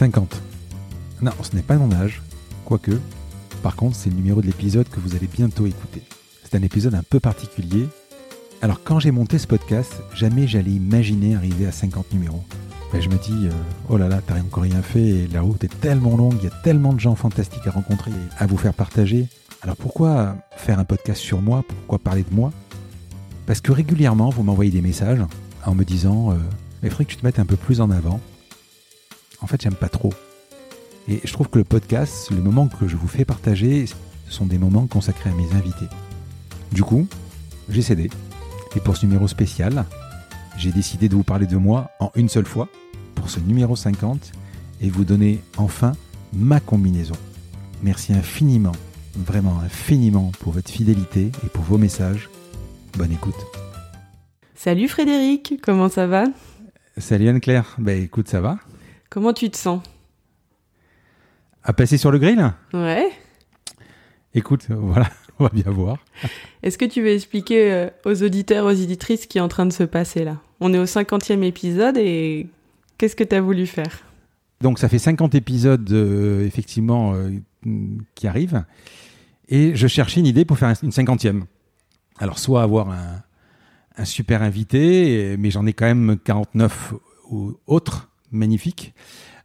50. Non, ce n'est pas mon âge, quoique. Par contre, c'est le numéro de l'épisode que vous allez bientôt écouter. C'est un épisode un peu particulier. Alors quand j'ai monté ce podcast, jamais j'allais imaginer arriver à 50 numéros. Ben, je me dis, euh, oh là là, t'as encore rien fait la route est tellement longue, il y a tellement de gens fantastiques à rencontrer et à vous faire partager. Alors pourquoi faire un podcast sur moi? Pourquoi parler de moi? Parce que régulièrement, vous m'envoyez des messages en me disant, il faudrait que tu te mettes un peu plus en avant. En fait, j'aime pas trop. Et je trouve que le podcast, le moment que je vous fais partager, ce sont des moments consacrés à mes invités. Du coup, j'ai cédé. Et pour ce numéro spécial, j'ai décidé de vous parler de moi en une seule fois, pour ce numéro 50, et vous donner enfin ma combinaison. Merci infiniment, vraiment infiniment pour votre fidélité et pour vos messages. Bonne écoute. Salut Frédéric, comment ça va? Salut Anne-Claire, bah écoute, ça va Comment tu te sens? À passer sur le grill? Ouais. Écoute, voilà, on va bien voir. Est-ce que tu veux expliquer euh, aux auditeurs, aux éditrices ce qui est en train de se passer là? On est au 50e épisode et qu'est-ce que tu as voulu faire? Donc ça fait 50 épisodes euh, effectivement euh, qui arrivent et je cherchais une idée pour faire une cinquantième. Alors soit avoir un, un super invité, mais j'en ai quand même 49 autres magnifiques.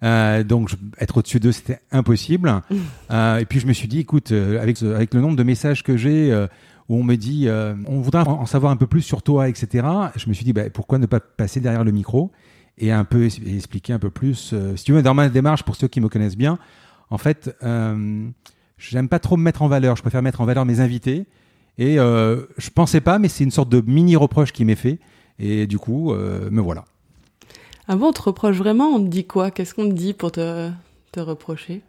Euh, donc être au-dessus d'eux, c'était impossible. Euh, et puis je me suis dit, écoute, euh, avec, avec le nombre de messages que j'ai, où on me dit, on voudrait en savoir un peu plus sur toi, etc. Je me suis dit, bah, pourquoi ne pas passer derrière le micro et un peu expliquer un peu plus. si tu veux, dans ma démarche, pour ceux qui me connaissent bien, en fait, j'aime pas trop me mettre en valeur. Je préfère mettre en valeur mes invités. Et je pensais pas, mais c'est une sorte de mini reproche qui m'est fait. Et du coup, me voilà. Ah bon, on te reproche vraiment On te dit quoi? Qu'est-ce qu'on te dit pour te, te reprocher?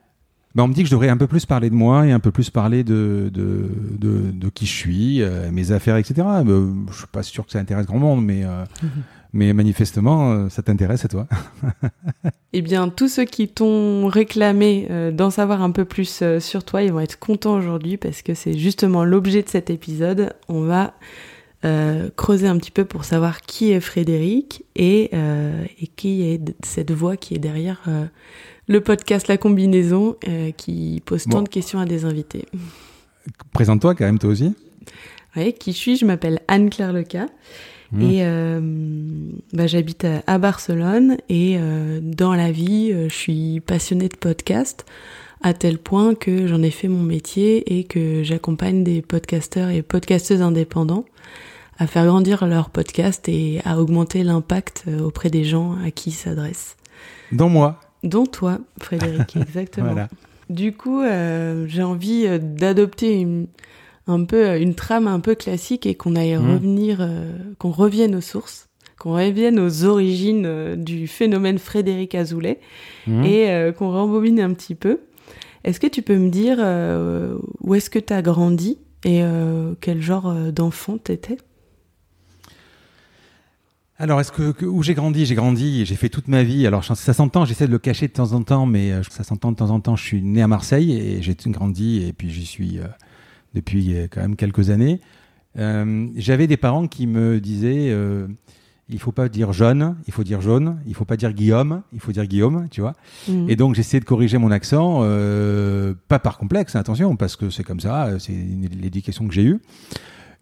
Ben, on me dit que je devrais un peu plus parler de moi et un peu plus parler de, de, de, de qui je suis, euh, mes affaires, etc. Ben, je suis pas sûr que ça intéresse grand monde, mais, euh, mais manifestement, euh, ça t'intéresse à toi. eh bien, tous ceux qui t'ont réclamé d'en savoir un peu plus sur toi, ils vont être contents aujourd'hui parce que c'est justement l'objet de cet épisode. On va euh, creuser un petit peu pour savoir qui est Frédéric et, euh, et qui est cette voix qui est derrière euh, le podcast La Combinaison qui pose tant de questions à des invités. Présente-toi quand même toi aussi. Oui, qui je suis Je m'appelle Anne-Claire Leca. Mmh. Et bah, j'habite à, Barcelone et dans la vie, je suis passionnée de podcast à tel point que j'en ai fait mon métier et que j'accompagne des podcasteurs et podcasteuses indépendants à faire grandir leur podcast et à augmenter l'impact euh, auprès des gens à qui ils s'adressent. Dont moi. Dont toi, Frédéric, exactement. Du coup, euh, j'ai envie euh, d'adopter un peu une trame un peu classique et qu'on aille mmh. revenir, qu'on revienne aux sources, qu'on revienne aux origines du phénomène Frédéric Azoulay mmh. et qu'on rembobine un petit peu. Est-ce que tu peux me dire où est-ce que tu as grandi et quel genre d'enfant t'étais? Alors, est-ce que, où j'ai grandi? J'ai grandi, j'ai fait toute ma vie. Alors, ça s'entend, j'essaie de le cacher de temps en temps, mais euh, ça s'entend de temps en temps. Je suis né à Marseille et j'ai grandi, et puis j'y suis euh, depuis euh, quand même quelques années. J'avais des parents qui me disaient il faut pas dire jeune, il faut dire jaune, il faut pas dire Guillaume, il faut dire Guillaume, tu vois. Mmh. Et donc, j'essaie de corriger mon accent, pas par complexe, attention, parce que c'est comme ça, c'est l'éducation que j'ai eue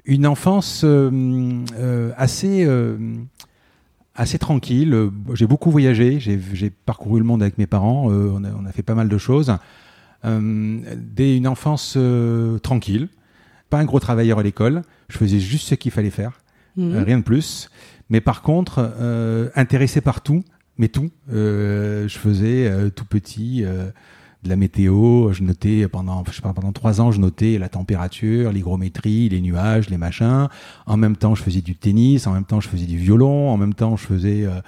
une enfance assez assez tranquille. J'ai beaucoup voyagé, j'ai parcouru le monde avec mes parents, euh, on, a, on, a, fait pas mal de choses. Euh, dès une enfance euh, tranquille, pas un gros travailleur à l'école, je faisais juste ce qu'il fallait faire, mhm. rien de plus. Mais par contre, intéressé par tout, mais tout. je faisais tout petit de la météo. Je notais pendant, je sais pas, pendant trois ans, je notais la température, l'hygrométrie, les nuages, les machins. En même temps, je faisais du tennis. En même temps, je faisais du violon. En même temps, je faisais euh,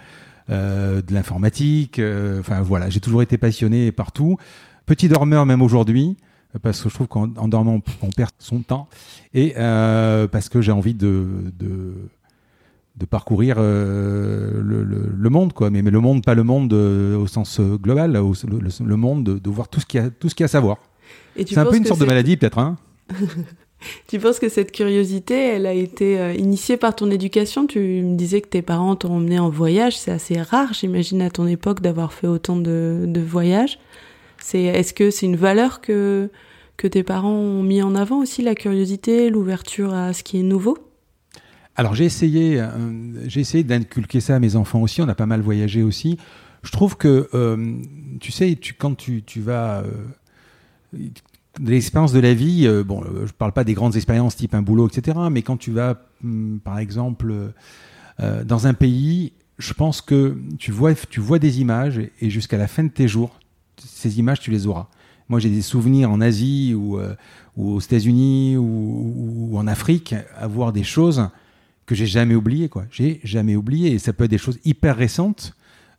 euh, de l'informatique. Euh, enfin voilà, j'ai toujours été passionné partout. Petit dormeur même aujourd'hui parce que je trouve qu'en dormant on perd son temps et parce que j'ai envie de, de de parcourir euh, le, le, monde, quoi. Mais, mais, le monde, pas le monde euh, au sens euh, global, le, monde de, voir tout ce qu'il y a, tout ce qu'il y a à savoir. C'est un peu une sorte de maladie, peut-être, hein Tu penses que cette curiosité, elle a été euh, initiée par ton éducation? Tu me disais que tes parents t'ont emmené en voyage. C'est assez rare, j'imagine, à ton époque d'avoir fait autant de, de voyages. C'est, est-ce que c'est une valeur que, que tes parents ont mis en avant aussi, la curiosité, l'ouverture à ce qui est nouveau? Alors j'ai essayé, euh, j'ai essayé d'inculquer ça à mes enfants aussi. On a pas mal voyagé aussi. Je trouve que, euh, tu sais, quand tu, tu vas l'expérience de la vie, euh, bon, euh, je parle pas des grandes expériences type un boulot, etc., mais quand tu vas, hmm, par exemple, euh, dans un pays, je pense que tu vois, tu vois des images et jusqu'à la fin de tes jours, ces images, tu les auras. Moi, j'ai des souvenirs en Asie ou, ou aux États-Unis ou, ou, en Afrique à voir des choses que j'ai jamais oubliées, quoi. J'ai jamais oublié. Et ça peut être des choses hyper récentes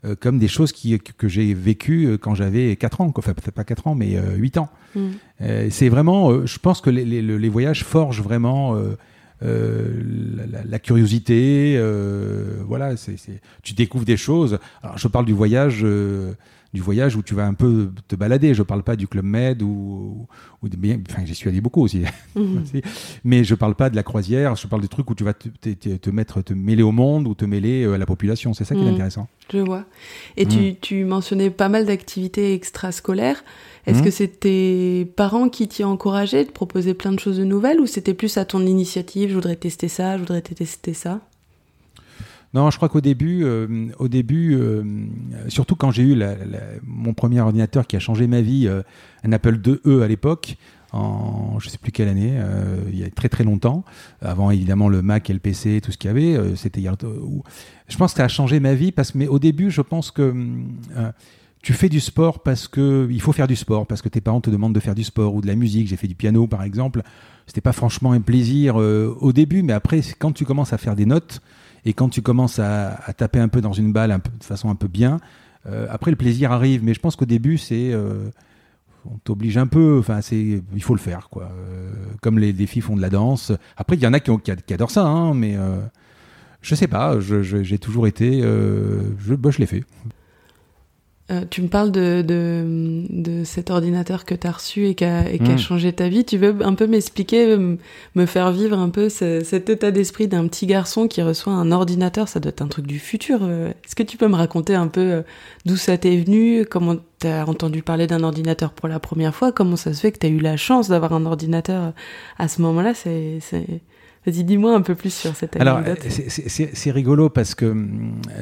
euh, comme des choses qui, que j'ai vécues euh, quand j'avais 4 ans, enfin peut-être pas 4 ans, mais 8 euh, ans. Mm. c'est vraiment, je pense que les, les, les voyages forgent vraiment la, la, curiosité, voilà, c'est, tu découvres des choses. Alors je parle du voyage du voyage où tu vas un peu te balader. Je parle pas du Club Med ou, enfin, j'y suis allé beaucoup aussi. Mhm. Mais je parle pas de la croisière. Je parle des trucs où tu vas te, te, mettre, te mêler au monde ou te mêler euh, à la population. C'est ça qui est mhm. intéressant. Je vois. Et tu, mhm. tu, mentionnais pas mal d'activités extrascolaires. Est-ce que c'est tes parents qui t'y encouragé de proposer plein de choses de nouvelles ou c'était plus à ton initiative, je voudrais tester ça, je voudrais tester ça non, je crois qu'au début, euh, au début, euh, surtout quand j'ai eu mon premier ordinateur qui a changé ma vie, euh, un Apple IIe à l'époque, en je sais plus quelle année, il y a très très longtemps, avant évidemment le Mac et le PC, tout ce qu'il y avait, c'était je pense que ça a changé ma vie parce mais au début, je pense que tu fais du sport parce que il faut faire du sport parce que tes parents te demandent de faire du sport ou de la musique. J'ai fait du piano par exemple. C'était pas franchement un plaisir au début, mais après quand tu commences à faire des notes, et quand tu commences à, taper un peu dans une balle de façon un peu bien, euh, après le plaisir arrive. Mais je pense qu'au début, c'est. Euh, on t'oblige un peu, enfin, il faut le faire, quoi. Euh, comme les, filles font de la danse. Après, il y en a qui, qui, adorent ça, hein, mais je sais pas, j'ai toujours été. je, bah, je l'ai fait. Euh, tu me parles de, de, de, cet ordinateur que tu as reçu et qui a, hmm. changé ta vie. Tu veux un peu m'expliquer, me faire vivre un peu cet état d'esprit d'un petit garçon qui reçoit un ordinateur? Ça doit être un truc du futur. Euh. Est-ce que tu peux me raconter un peu euh, d'où ça t'est venu? Comment tu as entendu parler d'un ordinateur pour la première fois? Comment ça se fait que tu as eu la chance d'avoir un ordinateur à ce moment-là? C'est Vas-y, dis-moi un peu plus sur cette anecdote. Alors, c'est rigolo parce que,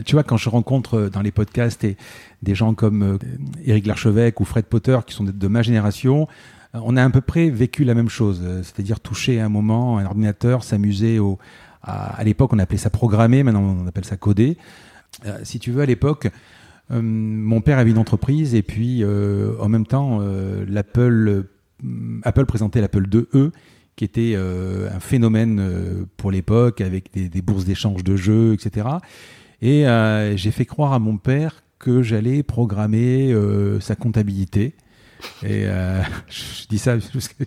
tu vois, quand je rencontre euh, dans les podcasts et des gens comme euh, Éric Larchevêque ou Fred Potter, qui sont de, ma génération, euh, on a à peu près vécu la même chose, c'est-à-dire toucher un moment un ordinateur, s'amuser au. À, l'époque, on appelait ça programmer, maintenant on appelle ça coder. si tu veux, à l'époque, mon père avait une entreprise et puis en même temps, l'Apple, Apple présentait l'Apple 2E qui était euh, un phénomène euh, pour l'époque, avec des, des bourses d'échange de jeux, etc. Et euh, j'ai fait croire à mon père que j'allais programmer sa comptabilité. Et je dis ça parce que...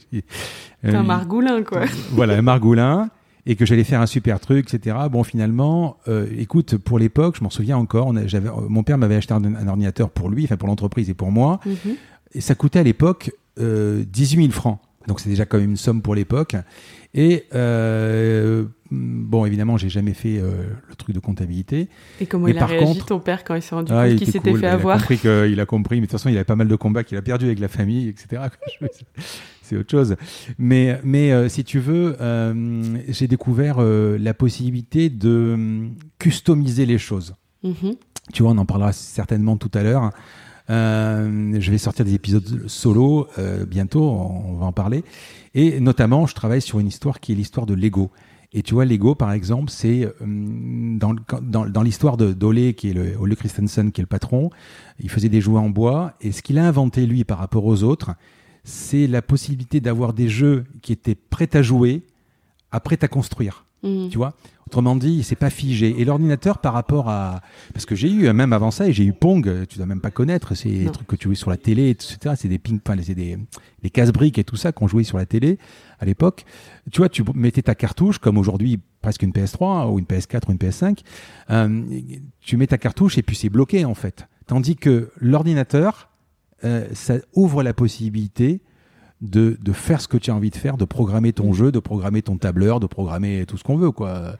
un margoulin, quoi. Voilà, un margoulin et que j'allais faire un super truc, etc. Bon, finalement, écoute, pour l'époque, je m'en souviens encore, j'avais, mon père m'avait acheté un, ordinateur pour lui, enfin pour l'entreprise et pour moi, mhm. et ça coûtait à l'époque euh, 18 000 francs. Donc c'est déjà quand même une somme pour l'époque. Et euh, bon, évidemment, j'ai jamais fait euh, le truc de comptabilité. Et comment il a réagi ton père quand il s'est rendu ah, compte qu'il s'était fait avoir Il a compris qu'il a compris, mais de toute façon, il avait pas mal de combats qu'il a perdu avec la famille, etc. C'est autre chose. Mais, mais euh, si tu veux, j'ai découvert la possibilité de customiser les choses. Mm-hmm. Tu vois, on en parlera certainement tout à l'heure. Euh, je vais sortir des épisodes solo euh, bientôt, on, va en parler. Et notamment, je travaille sur une histoire qui est l'histoire de Lego. Et tu vois, Lego, par exemple, c'est euh, dans, dans, dans l'histoire de d'Ole, qui est le Ole Christensen, qui est le patron. Il faisait des jouets en bois, et ce qu'il a inventé lui par rapport aux autres, c'est la possibilité d'avoir des jeux qui étaient prêts à jouer, après à construire. Mmh. Tu vois? Autrement dit, c'est pas figé. Et l'ordinateur, par rapport à, parce que j'ai eu même avant ça, et j'ai eu Pong, tu dois même pas connaître, c'est des trucs que tu jouais sur la télé, etc. C'est des ping, enfin, c'est des, des casse-briques et tout ça qu'on jouait sur la télé à l'époque. Tu vois, tu mettais ta cartouche, comme aujourd'hui presque une PS3 ou une PS4 ou une PS5. Euh, tu mets ta cartouche et puis c'est bloqué en fait. Tandis que l'ordinateur, euh, ça ouvre la possibilité de, de, faire ce que tu as envie de faire, de programmer ton jeu, de programmer ton tableur, de programmer tout ce qu'on veut. quoi.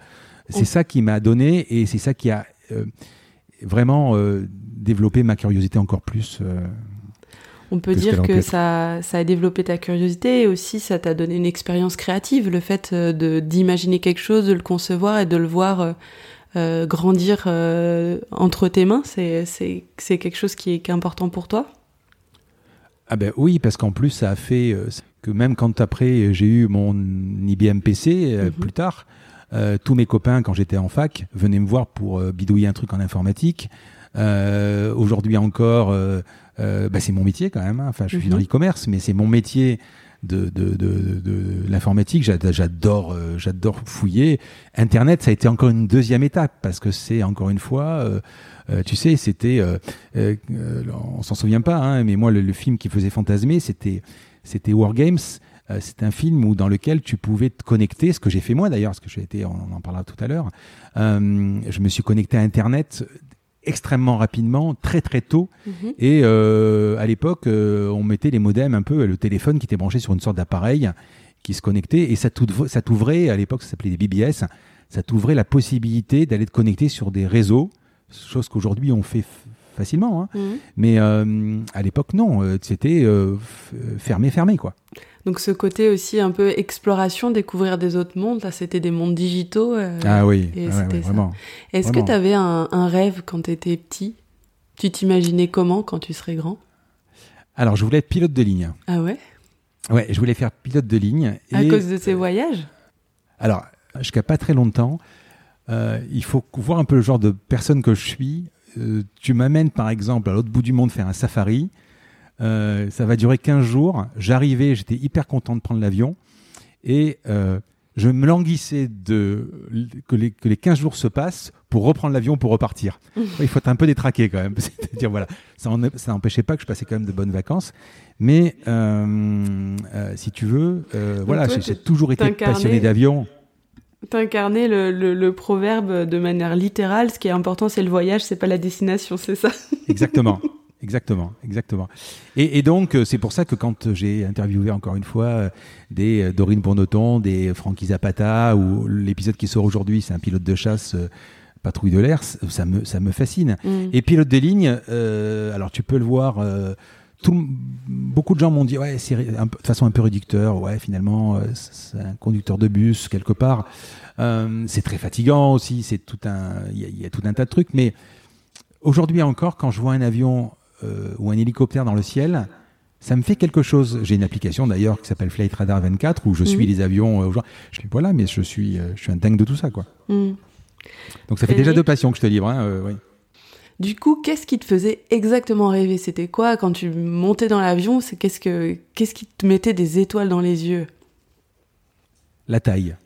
C'est ça qui m'a donné et c'est ça qui a euh, vraiment euh, développé ma curiosité encore plus. Euh, On peut dire que ça, ça a développé ta curiosité et aussi ça t'a donné une expérience créative, le fait d'imaginer quelque chose, de le concevoir et de le voir grandir entre tes mains, c'est quelque chose qui est, important pour toi ah ben oui, parce qu'en plus ça a fait que même quand après j'ai eu mon IBM PC mhm. plus tard, euh, tous mes copains, quand j'étais en fac, venaient me voir pour euh, bidouiller un truc en informatique. Euh, aujourd'hui encore, bah, c'est mon métier quand même. Hein. Enfin, je suis dans mhm. l'e-commerce, mais c'est mon métier de, de, de, de l'informatique. J'adore, j'adore fouiller. Internet, ça a été encore une deuxième étape parce que c'est encore une fois, tu sais, c'était, on s'en souvient pas, hein, mais moi, le, le, film qui faisait fantasmer, c'était, c'était Wargames. Euh, c'est un film où, dans lequel tu pouvais te connecter, ce que j'ai fait moi d'ailleurs, parce que j'ai été, on en parlera tout à l'heure, euh, je me suis connecté à Internet extrêmement rapidement, très très tôt. Mhm. Et euh, à l'époque, on mettait les modems un peu, le téléphone qui était branché sur une sorte d'appareil qui se connectait, et ça t'ouvrait, à l'époque ça s'appelait des BBS, ça t'ouvrait la possibilité d'aller te connecter sur des réseaux, chose qu'aujourd'hui on fait facilement. Hein. Mhm. Mais à l'époque, non, c'était fermé, fermé, quoi. Donc ce côté aussi un peu exploration, découvrir des autres mondes, là c'était des mondes digitaux. Euh, ah oui, vraiment. Est-ce que tu avais un, rêve quand tu étais petit? Tu t'imaginais comment quand tu serais grand? Alors je voulais être pilote de ligne. Ah ouais? Ouais, je voulais faire pilote de ligne. À cause de tes voyages? Alors, jusqu'à pas très longtemps, euh, il faut voir un peu le genre de personne que je suis. Euh, tu m'amènes par exemple à l'autre bout du monde faire un safari. Euh, ça va durer 15 jours. J'arrivais, j'étais hyper content de prendre l'avion. Et euh, je me languissais de, que, les, que les 15 jours se passent pour reprendre l'avion pour repartir. Il faut être un peu détraqué quand même. C'est-à-dire, voilà, ça n'empêchait pas que je passais quand même de bonnes vacances. Mais euh, si tu veux, voilà, j'ai toujours été passionné d'avion. T'incarnais le, le, le, proverbe de manière littérale. Ce qui est important, c'est le voyage, c'est pas la destination, c'est ça Exactement. Exactement, exactement. Et, donc, euh, c'est pour ça que quand j'ai interviewé encore une fois euh, des euh, Dorine Bournoton, des Frankie Zapata, ou l'épisode qui sort aujourd'hui, c'est un pilote de chasse patrouille de l'air, ça me, ça me fascine. Mm. Et pilote de ligne, alors tu peux le voir. Tout, beaucoup de gens m'ont dit ouais c'est de façon un peu réducteur ouais finalement c'est un conducteur de bus quelque part c'est très fatigant aussi c'est tout un il y, a tout un tas de trucs mais aujourd'hui encore quand je vois un avion euh, ou un hélicoptère dans le ciel, ça me fait quelque chose. J'ai une application d'ailleurs qui s'appelle Flight Radar 24 où je suis mhm. les avions. Euh, je dis voilà, mais je suis, euh, je suis un dingue de tout ça, quoi. Mhm. Donc ça fait déjà deux passions que je te livre. Hein, oui. Du coup, qu'est-ce qui te faisait exactement rêver? C'était quoi? Quand tu montais dans l'avion C'est qu'est-ce que qu'est-ce qui te mettait des étoiles dans les yeux? La taille,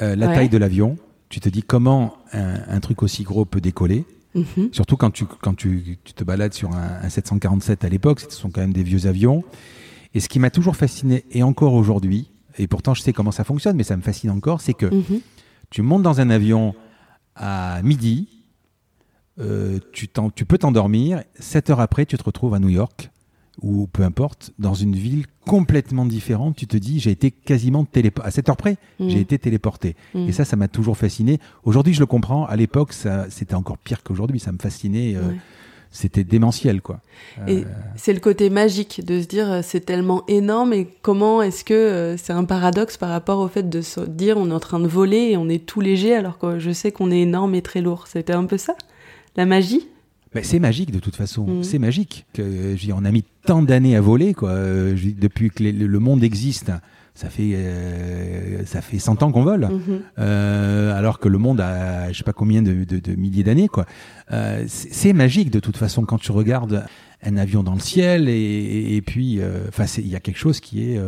la taille de l'avion. Tu te dis comment un, truc aussi gros peut décoller. Mhm. Surtout quand, tu, quand tu, tu, te balades sur un, 747 à l'époque, ce sont quand même des vieux avions. Et ce qui m'a toujours fasciné, et encore aujourd'hui, et pourtant je sais comment ça fonctionne, mais ça me fascine encore, c'est que mhm. tu montes dans un avion à midi, euh, tu, tu peux t'endormir, 7 heures après, tu te retrouves à New York ou peu importe, dans une ville complètement différente, tu te dis, j'ai été quasiment téléporté. À cette heure près, mm. j'ai été téléporté. Mm. Et ça, ça m'a toujours fasciné. Aujourd'hui, je le comprends. À l'époque, c'était encore pire qu'aujourd'hui. Ça me fascinait. Euh, c'était démentiel, quoi. Et euh, c'est le côté magique de se dire, euh, c'est tellement énorme. Et comment est-ce que c'est un paradoxe par rapport au fait de se dire, on est en train de voler et on est tout léger alors que je sais qu'on est énorme et très lourd. C'était un peu ça, la magie c'est magique de toute façon, mm. c'est magique. Que, on a mis tant d'années à voler, quoi. depuis que le monde existe, ça fait euh, ça fait 100 ans qu'on vole, mm-hmm. euh, alors que le monde a je sais pas combien de, milliers d'années, quoi. Euh, c'est magique de toute façon quand tu regardes un avion dans le ciel et, puis, enfin, il y a quelque chose qui est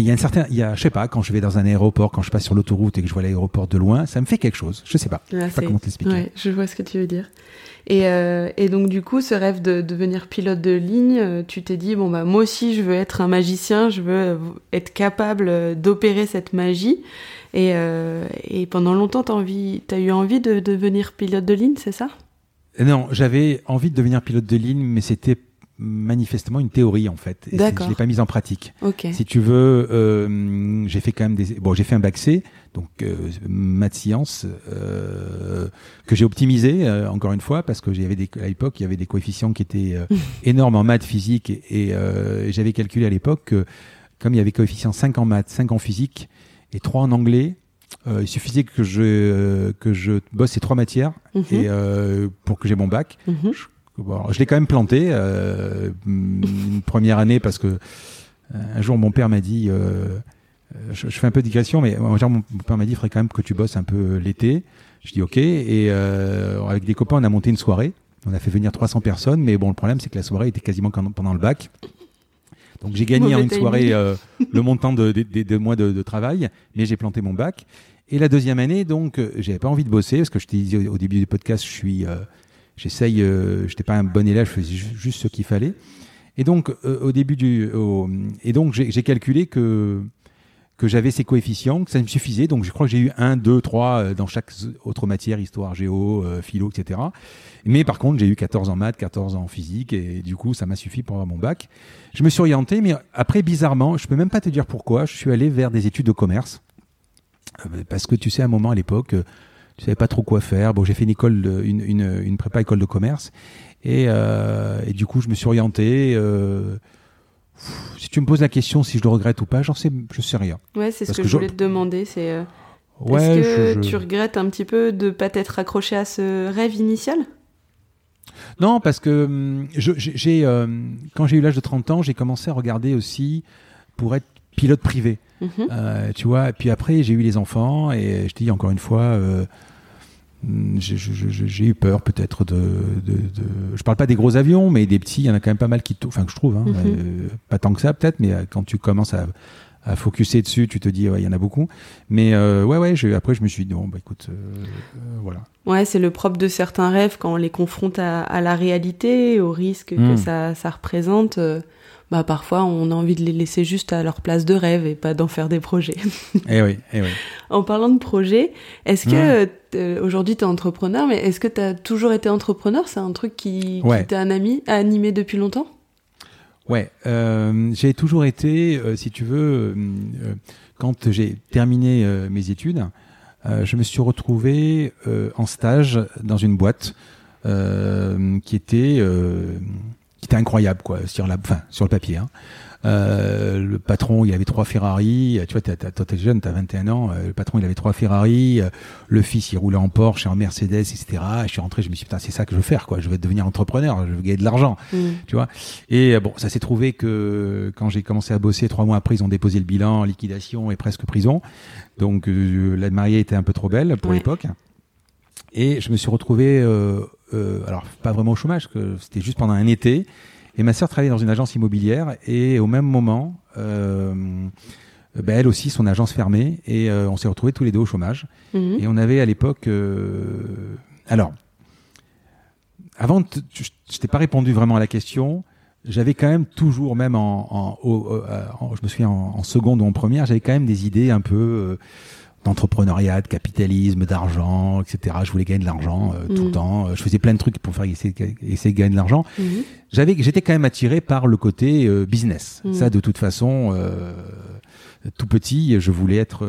il y a un certain, il y a, je sais pas, quand je vais dans un aéroport, quand je passe sur l'autoroute et que je vois l'aéroport de loin, ça me fait quelque chose. Je sais pas. je sais pas comment t'expliquer. Ouais, je vois ce que tu veux dire. Et, euh, et, donc du coup, ce rêve de, devenir pilote de ligne, euh, tu t'es dit bon bah moi aussi je veux être un magicien, je veux euh, être capable d'opérer cette magie. Et, et pendant longtemps, t'as envie, as eu envie de, devenir pilote de ligne, c'est ça? Non, j'avais envie de devenir pilote de ligne, mais c'était manifestement une théorie en fait. Et D'accord. je l'ai pas mise en pratique. Ok. Si tu veux, euh, j'ai fait quand même des. Bon, j'ai fait un bac C, donc euh, maths sciences, euh, que j'ai optimisé euh, encore une fois parce que j'avais des à l'époque il y avait des coefficients qui étaient euh, énormes en maths, physique et, et, euh, j'avais calculé à l'époque que comme il y avait coefficient 5 en maths, 5 en physique et 3 en anglais. euh, il suffisait que je euh, que je bosse ces trois matières Mhm. et euh, pour que j'ai mon bac. Mhm. Bon, je l'ai quand même planté euh, une première année parce que euh, un jour mon père m'a dit, euh, euh, je, je fais un peu de digression, mais un jour, mon père m'a dit, il faudrait quand même que tu bosses un peu l'été. Je dis ok, et euh, avec des copains on a monté une soirée. On a fait venir 300 personnes, mais bon le problème c'est que la soirée était quasiment pendant le bac. Donc j'ai gagné en une soirée euh, le montant de, de- de- de mois de, de travail, mais j'ai planté mon bac. Et la deuxième année, donc, euh, j'avais pas envie de bosser parce que je te disais au début du podcast, je suis, euh, j'essaye, euh, j'étais pas un bon élève, je faisais ju- juste ce qu'il fallait. Et donc, euh, au début du, au- et donc j'ai calculé que que j'avais ces coefficients, que ça me suffisait. Donc, je crois que j'ai eu 1, 2, 3 dans chaque autre matière, histoire, géo, euh, philo, etc. Mais par contre, j'ai eu 14 en maths, 14 en physique, et du coup, ça m'a suffi pour avoir mon bac. Je me suis orienté, mais après, bizarrement, je peux même pas te dire pourquoi, je suis allé vers des études de commerce. Euh, Parce que tu sais, à un moment, à l'époque, tu savais pas trop quoi faire. Bon, j'ai fait une école, de- une, une, une prépa école de commerce. Et, euh, et du coup, je me suis orienté. euh, pff, si tu me poses la question si je le regrette ou pas, j'en sais, je sais rien. Ouais, c'est ce que, que je je- voulais te demander. C'est euh, Ouais, est-ce que je- je- tu regrettes un petit peu de pas t'être accroché à ce rêve initial? Non, parce que hum, je- j'ai, quand j'ai eu l'âge de 30 ans, j'ai commencé à regarder aussi pour être pilote privé. Mhm. Euh, tu vois, et puis après, j'ai eu les enfants, et je te dis encore une fois, euh, j'ai, je- j'ai eu peur peut-être de, de, de- Je parle pas des gros avions, mais des petits, il y en a quand même pas mal qui. Enfin, que je trouve, hein, Mhm. euh, pas tant que ça peut-être, mais euh, quand tu commences à à focuser dessus, tu te dis, ouais, il y en a beaucoup. Mais euh, ouais, ouais, je- après, je me suis dit, bon, bah écoute, euh, voilà. Ouais, c'est le propre de certains rêves quand on les confronte à, à la réalité, au risque que Mm. ça, ça représente. bah parfois, on a envie de les laisser juste à leur place de rêve et pas d'en faire des projets. Eh oui, eh oui. en parlant de projets, est-ce que euh, aujourd'hui tu es entrepreneur, mais est-ce que tu as toujours été entrepreneur? C'est un truc qui, Ouais. qui t'a animé depuis longtemps? Ouais, euh, j'ai toujours été, euh, si tu veux, euh, euh, quand j'ai terminé euh, mes études, euh, je me suis retrouvé euh, en stage dans une boîte euh, qui était euh, qui était incroyable quoi sur la, enfin sur le papier. Hein. Euh, le patron, il avait trois Ferrari. Tu vois, toi, t'es jeune, t'as 21 ans. euh, le patron, il avait trois Ferrari. euh, le fils, il roulait en Porsche et en Mercedes, etc. Et je suis rentré, je me suis dit, putain, c'est ça que je veux faire, quoi. Je veux devenir entrepreneur, je veux gagner de l'argent Mm. tu vois. Et euh, bon, ça s'est trouvé que quand j'ai commencé à bosser, trois mois après, ils ont déposé le bilan, liquidation et presque prison. Donc euh, la mariée était un peu trop belle pour Ouais. l'époque. Et je me suis retrouvé, euh, euh, alors pas vraiment au chômage, que c'était juste pendant un été. Et ma sœur travaillait dans une agence immobilière et au même moment, euh, ben, elle aussi, son agence fermée et euh, on s'est retrouvés tous les deux au chômage. Mhm. Et on avait à l'époque. euh, alors, avant, je t'ai pas répondu vraiment à la question. J'avais quand même toujours, même en, en, euh, en- je me souviens en, en seconde ou en première, j'avais quand même des idées un peu euh, d'entrepreneuriat, de capitalisme, d'argent, etc. Je voulais gagner de l'argent euh, tout Mhm. le temps. Euh, Je faisais plein de trucs pour faire essayer, essayer de gagner de l'argent. Mhm. J'avais, j'étais quand même attiré par le côté euh, business. Mhm. Ça, de toute façon, euh, tout petit, je voulais être.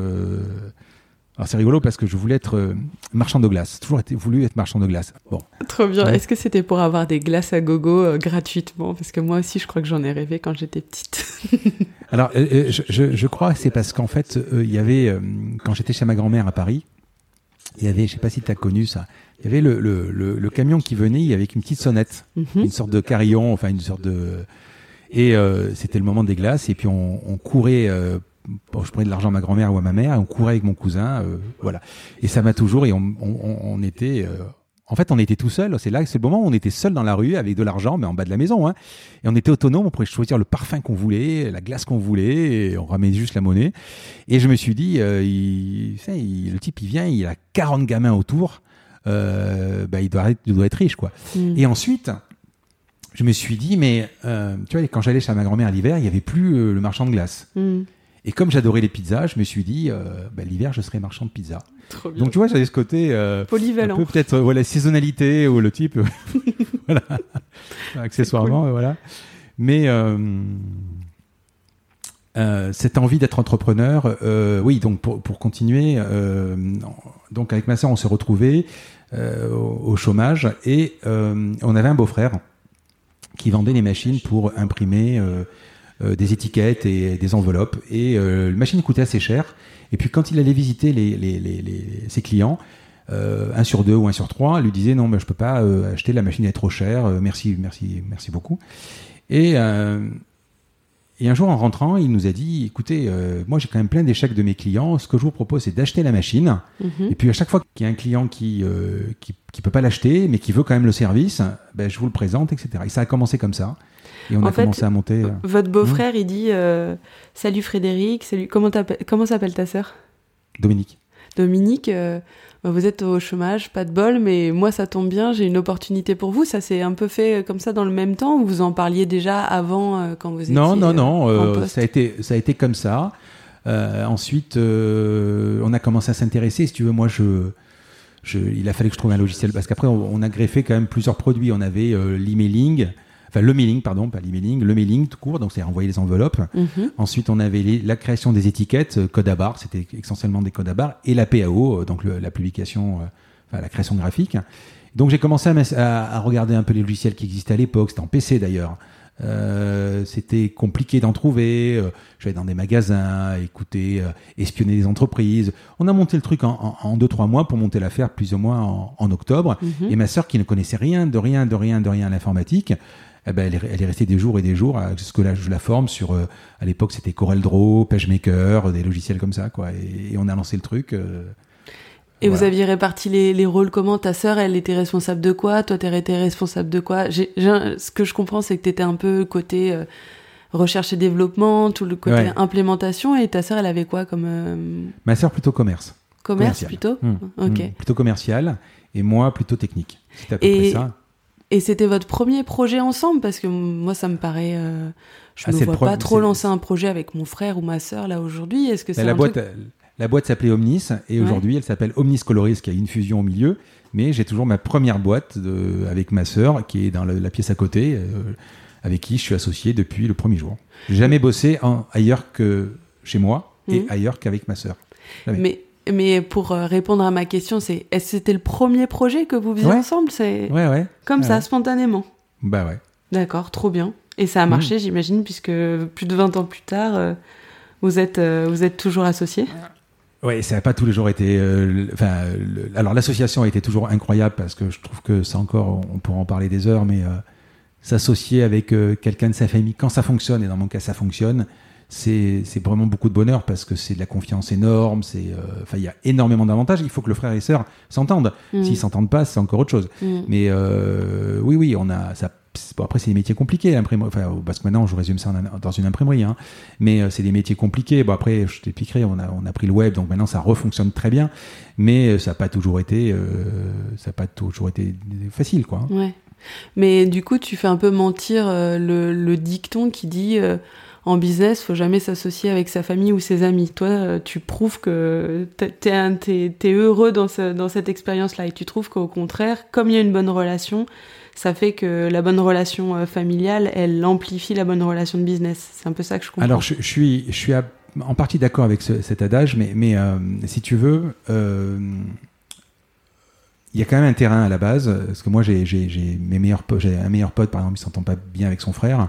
Alors c'est rigolo parce que je voulais être euh, marchand de glace. Toujours été, voulu être marchand de glace. Bon, Trop bien. Ouais. Est-ce que c'était pour avoir des glaces à gogo euh, gratuitement? Parce que moi aussi, je crois que j'en ai rêvé quand j'étais petite. alors euh, euh, je, je, je crois que c'est parce qu'en fait, euh, il y avait euh, quand j'étais chez ma grand-mère à Paris, il y avait, je sais pas si tu as connu ça, il y avait le, le, le, le camion qui venait avec une petite sonnette. Mhm. une sorte de carillon, enfin une sorte de. Et euh, c'était le moment des glaces, et puis on, on courait. Bon, je prenais de l'argent à ma grand-mère ou à ma mère, et on courait avec mon cousin, euh, voilà. Et ça m'a toujours, et on, on, on- on était. euh, en fait, on était tout seul. C'est là, c'est le moment où on était seul dans la rue avec de l'argent, mais en bas de la maison. Hein. Et on était autonome. On pouvait choisir le parfum qu'on voulait, la glace qu'on voulait, et on ramenait juste la monnaie. Et je me suis dit, euh, il, tu sais, il- le type, il vient, il a 40 gamins autour. Bah, il doit, être- il doit être riche, quoi. Mhm. Et ensuite, je me suis dit, mais euh, tu vois, quand j'allais chez ma grand-mère l'hiver, il n'y avait plus euh, le marchand de glace. Mhm. Et comme j'adorais les pizzas, je me suis dit, bah, l'hiver, je serai marchand de pizza. Donc tu vois, j'avais ce côté polyvalent, peut-être voilà saisonnalité ou le type, voilà, accessoirement, voilà. Mais euh, cette envie d'être entrepreneur, euh, oui, donc pour, pour continuer, euh, donc avec ma sœur, on s'est retrouvés euh, au, chômage et euh, on avait un beau-frère qui vendait des machines pour imprimer des étiquettes et des enveloppes. Et la machine coûtait assez cher. Et puis quand il allait visiter les, les, les, les ses clients, un sur deux ou un sur trois lui disait non, mais je peux pas acheter la machine, elle est trop chère. merci, merci, merci beaucoup. Et et un jour, en rentrant, il nous a dit écoutez, euh, moi j'ai quand même plein d'échecs de mes clients. Ce que je vous propose, c'est d'acheter la machine. Mhm. Et puis à chaque fois qu'il y a un client qui euh, qui, peut pas l'acheter, mais qui veut quand même le service, ben, je vous le présente, etc. Et ça a commencé comme ça. Et on a commencé à monter. Euh, votre beau-frère, il dit Salut Frédéric, salut. Comment, comment s'appelle ta sœur? Dominique. Dominique, bah, vous êtes au chômage, pas de bol, mais moi ça tombe bien, j'ai une opportunité pour vous. Ça s'est un peu fait comme ça dans le même temps ou vous en parliez déjà avant euh, quand vous étiez Non, non, non, euh, ça a été ça a été comme ça. Euh, ensuite, on a commencé à s'intéresser. Si tu veux, moi je, je, il a fallu que je trouve un logiciel parce qu'après on, a greffé quand même plusieurs produits. On avait l'emailing enfin le mailing, pardon, pas l'emailing, le mailing tout court, donc c'est renvoyer les enveloppes. Mhm. Ensuite, on avait la création des étiquettes, euh, code à barre, c'était essentiellement des codes à barre, et la PAO, euh, donc la publication, euh, enfin la création graphique. Donc j'ai commencé à, à, regarder un peu les logiciels qui existaient à l'époque, c'était en PC d'ailleurs. Euh, c'était compliqué d'en trouver. J'allais dans des magasins, écouter, espionner des entreprises. On a monté le truc en, en, deux trois mois pour monter l'affaire plus ou moins en, en octobre. Mhm. Et ma sœur qui ne connaissait rien, de rien, de rien, de rien à l'informatique, eh ben, elle, est, restée des jours et des jours jusque là je la forme sur euh, à l'époque c'était CorelDRAW, PageMaker, des logiciels comme ça quoi et, on a lancé le truc. Euh, et vous aviez réparti les, les, rôles comment? Ta sœur, elle était responsable de quoi? Toi, été responsable de quoi? Ce que je comprends, c'est que tu étais un peu côté euh, recherche et développement, tout le côté implémentation, et ta sœur, elle avait quoi comme Ma sœur plutôt commerce. Commerce plutôt? Mmh. Ok. Mmh. Plutôt commercial et moi plutôt technique. C'était à peu près ça. Et c'était votre premier projet ensemble? Parce que moi ça me paraît, euh, je ah, me vois pas trop lancer un projet avec mon frère ou ma sœur là aujourd'hui. Est-ce que c'est la, boîte, la boîte s'appelait Omnis et aujourd'hui elle s'appelle Omnis Coloris qui a une fusion au milieu. Mais j'ai toujours ma première boîte de, avec ma sœur qui est dans la, pièce à côté, euh, avec qui je suis associé depuis le premier jour. J'ai jamais bossé en, ailleurs que chez moi et mmh. ailleurs qu'avec ma sœur. Mais mais pour euh, répondre à ma question, c'est est-ce que c'était le premier projet que vous faisiez ensemble? C'est ouais, ouais. comme ça, spontanément. Bah ouais. D'accord, trop bien. Et ça a mm. marché, j'imagine, puisque plus de 20 ans plus tard, euh, vous êtes euh, vous êtes toujours associé. Oui, ça n'a pas tous les jours été. Alors l'association a été toujours incroyable parce que je trouve que ça encore, on pourra en parler des heures, mais s'associer avec quelqu'un de sa famille quand ça fonctionne, et dans mon cas ça fonctionne, c'est vraiment beaucoup de bonheur parce que c'est de la confiance énorme. C'est, euh, enfin, il y a énormément d'avantages. Il faut que le frère et sœur s'entendent. Mm. S'ils s'entendent pas, c'est encore autre chose. Mm. Mais euh, oui, oui, on a ça. Bon, après, c'est des métiers compliqués, enfin, parce que maintenant, je résume ça dans une imprimerie, hein. mais euh, c'est des métiers compliqués. Bon, après, je t'expliquerai, on a, on a pris le web, donc maintenant, ça refonctionne très bien, mais ça n'a pas toujours été, ça pas toujours été facile, quoi. Ouais. Mais du coup, tu fais un peu mentir le, le, dicton qui dit en business, faut jamais s'associer avec sa famille ou ses amis. Toi, euh, tu prouves que tu es, heureux dans, cette expérience-là et tu trouves qu'au contraire, comme il y a une bonne relation, ça fait que la bonne relation euh, familiale, elle amplifie la bonne relation de business. C'est un peu ça que je comprends. Alors, je, suis, en partie d'accord avec cet adage, mais, euh, si tu veux, il y a quand même un terrain à la base, parce que moi, j'ai un meilleur pote, par exemple, il s'entend pas bien avec son frère.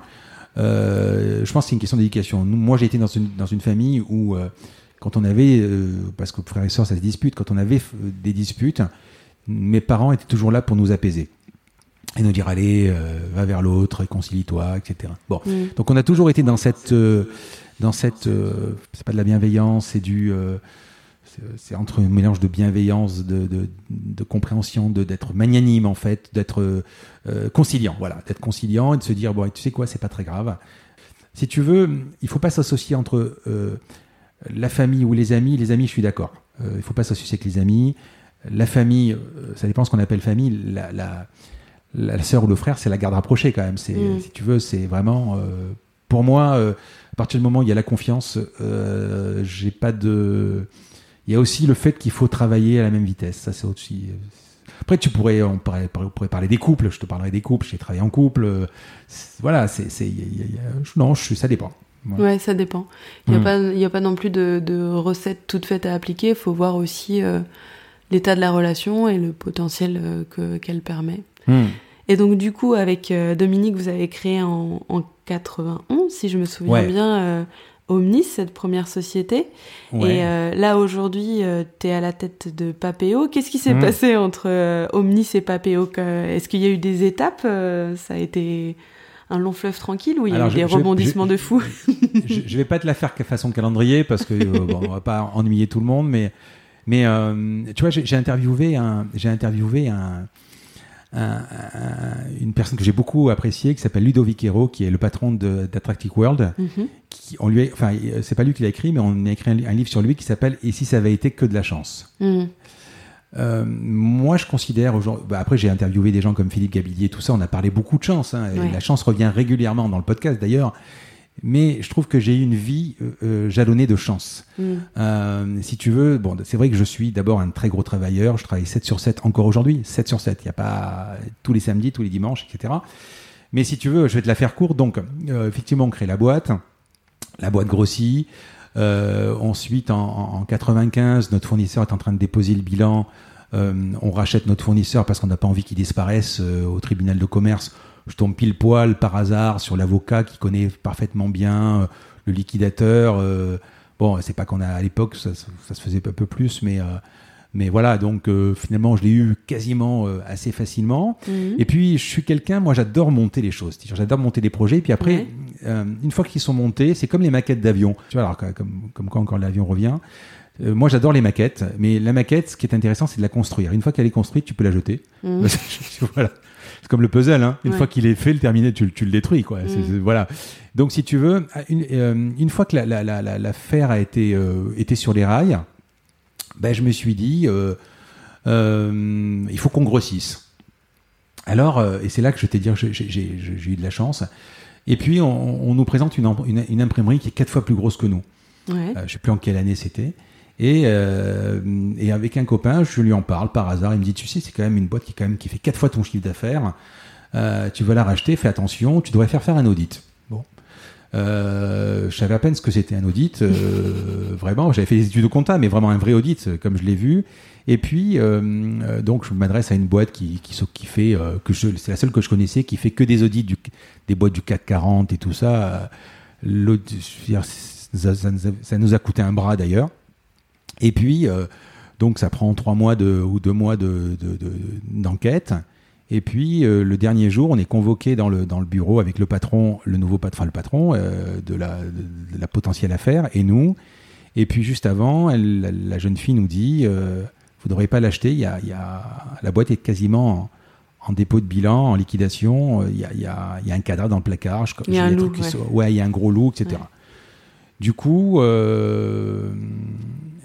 Euh, je pense que c'est une question d'éducation. Moi, j'ai été dans une, dans une famille où, euh, quand on avait, euh, parce que frères et sœurs, ça se dispute, quand on avait des disputes, mes parents étaient toujours là pour nous apaiser et nous dire allez, va vers l'autre, réconcilie-toi, etc. Bon, mm. donc on a toujours été dans cette, dans cette, c'est pas de la bienveillance, c'est du c'est entre un mélange de bienveillance, de, de, de compréhension, d'être magnanime en fait, d'être euh, conciliant, voilà, d'être conciliant et de se dire bon, tu sais quoi, c'est pas très grave. Si tu veux, il faut pas s'associer entre euh, la famille ou les amis. Les amis, je suis d'accord. Euh, il faut pas s'associer avec les amis. La famille, ça dépend ce qu'on appelle famille. La, la, la sœur ou le frère, c'est la garde rapprochée quand même. C'est, mm. si tu veux, c'est vraiment pour moi, à partir du moment où il y a la confiance, j'ai pas de. Il y a aussi le fait qu'il faut travailler à la même vitesse. Ça, c'est aussi. Après, tu pourrais, on pourrait, parler des couples. Je te parlerai des couples. J'ai travaillé en couple. Voilà, c'est, non, je, ça dépend. Ouais. ça dépend. Il n'y a, mm. pas, y a pas non plus de, de recettes toutes faites à appliquer. Il faut voir aussi euh, l'état de la relation et le potentiel euh, que, qu'elle permet. Mm. Et donc, du coup, avec euh, Dominique, vous avez créé en, en 91, si je me souviens bien, Omnis, cette première société. Et là, aujourd'hui, tu es à la tête de Papéo. Qu'est-ce qui s'est mm. passé entre Omnis et Papéo? Est-ce qu'il y a eu des étapes Ça a été un long fleuve tranquille où il y a eu des rebondissements de fou? je, je vais pas te la faire façon calendrier parce que euh, bon, on va pas ennuyer tout le monde, mais mais euh, tu vois, j'ai interviewé un j'ai interviewé un, une personne que j'ai beaucoup appréciée qui s'appelle Ludovic Hero, qui est le patron d'Attractive World. Qui, on lui, enfin, c'est pas lui qui l'a écrit, mais on a écrit un, livre sur lui qui s'appelle Et si ça avait été que de la chance. Mm. Euh, moi, je considère aujourd'hui. Bah, après, j'ai interviewé des gens comme Philippe Gabillier, tout ça. On a parlé beaucoup de chance. Hein, et La chance revient régulièrement dans le podcast, d'ailleurs. Mais je trouve que j'ai eu une vie euh, euh jalonnée de chance. Mm. Euh, si tu veux, bon, c'est vrai que je suis d'abord un très gros travailleur. Je travaille 7 sur 7 encore aujourd'hui. 7 sur 7. Il n'y a pas tous les samedis, tous les dimanches, etc. Mais si tu veux, je vais te la faire courte. Donc, euh, effectivement, on crée la boîte. La boîte grossit. Ensuite, en, en, 95, notre fournisseur est en train de déposer le bilan. On rachète notre fournisseur parce qu'on n'a pas envie qu'il disparaisse au tribunal de commerce. Je tombe pile poil par hasard sur l'avocat qui connaît parfaitement bien euh, le liquidateur. Euh, bon, c'est pas qu'on a à l'époque, ça, ça, se faisait un peu plus, mais mais voilà, donc euh, finalement, je l'ai eu quasiment euh, assez facilement. Mhm. Et puis, je suis quelqu'un, moi, j'adore monter les choses. J'adore monter des projets. Et puis après, euh, une fois qu'ils sont montés, c'est comme les maquettes d'avion. Tu vois, alors comme, comme quand, quand l'avion revient. moi, j'adore les maquettes, mais la maquette, ce qui est intéressant, c'est de la construire. Une fois qu'elle est construite, tu peux la jeter. Mhm. voilà. C'est comme le puzzle. Hein. Une fois qu'il est fait, le terminé, tu, tu le détruis. Quoi. Mhm. voilà. Donc, si tu veux, une, une fois que l'affaire la, la, la, a été, été sur les rails, ben, je me suis dit, euh, euh, il faut qu'on grossisse. Alors, euh, et c'est là que je t'ai dit, j'ai eu de la chance. Et puis, on, nous présente une, une, imprimerie qui est quatre fois plus grosse que nous. Ouais. je sais plus en quelle année c'était. Et, et, avec un copain, je lui en parle par hasard. Il me dit, tu sais, c'est quand même une boîte qui, quand même, qui fait quatre fois ton chiffre d'affaires. tu vas la racheter, fais attention, tu devrais faire faire un audit. Euh, je savais à peine ce que c'était un audit. Euh, vraiment, j'avais fait des études de compta, mais vraiment un vrai audit, comme je l'ai vu. Et puis, euh, euh donc, je m'adresse à une boîte qui, qui, qui fait, euh, que je, c'est la seule que je connaissais, qui fait que des audits du, des boîtes du CAC 40 et tout ça. Ça, ça, ça, nous a coûté un bras d'ailleurs. Et puis, donc, ça prend trois mois de, ou deux mois de, de, d'enquête. Et puis euh, le dernier jour, on est convoqué dans le, dans le bureau avec le patron, le nouveau patron, le patron euh, de, la, de, la potentielle affaire et nous. Et puis juste avant, elle, la, jeune fille nous dit euh, Vous ne devrez pas l'acheter, y a, y a, la boîte est quasiment en, dépôt de bilan, en liquidation, il y a, il y a, il y a un cadre dans le placard. il y a un loup, ouais. il y a un gros loup, etc. Du coup,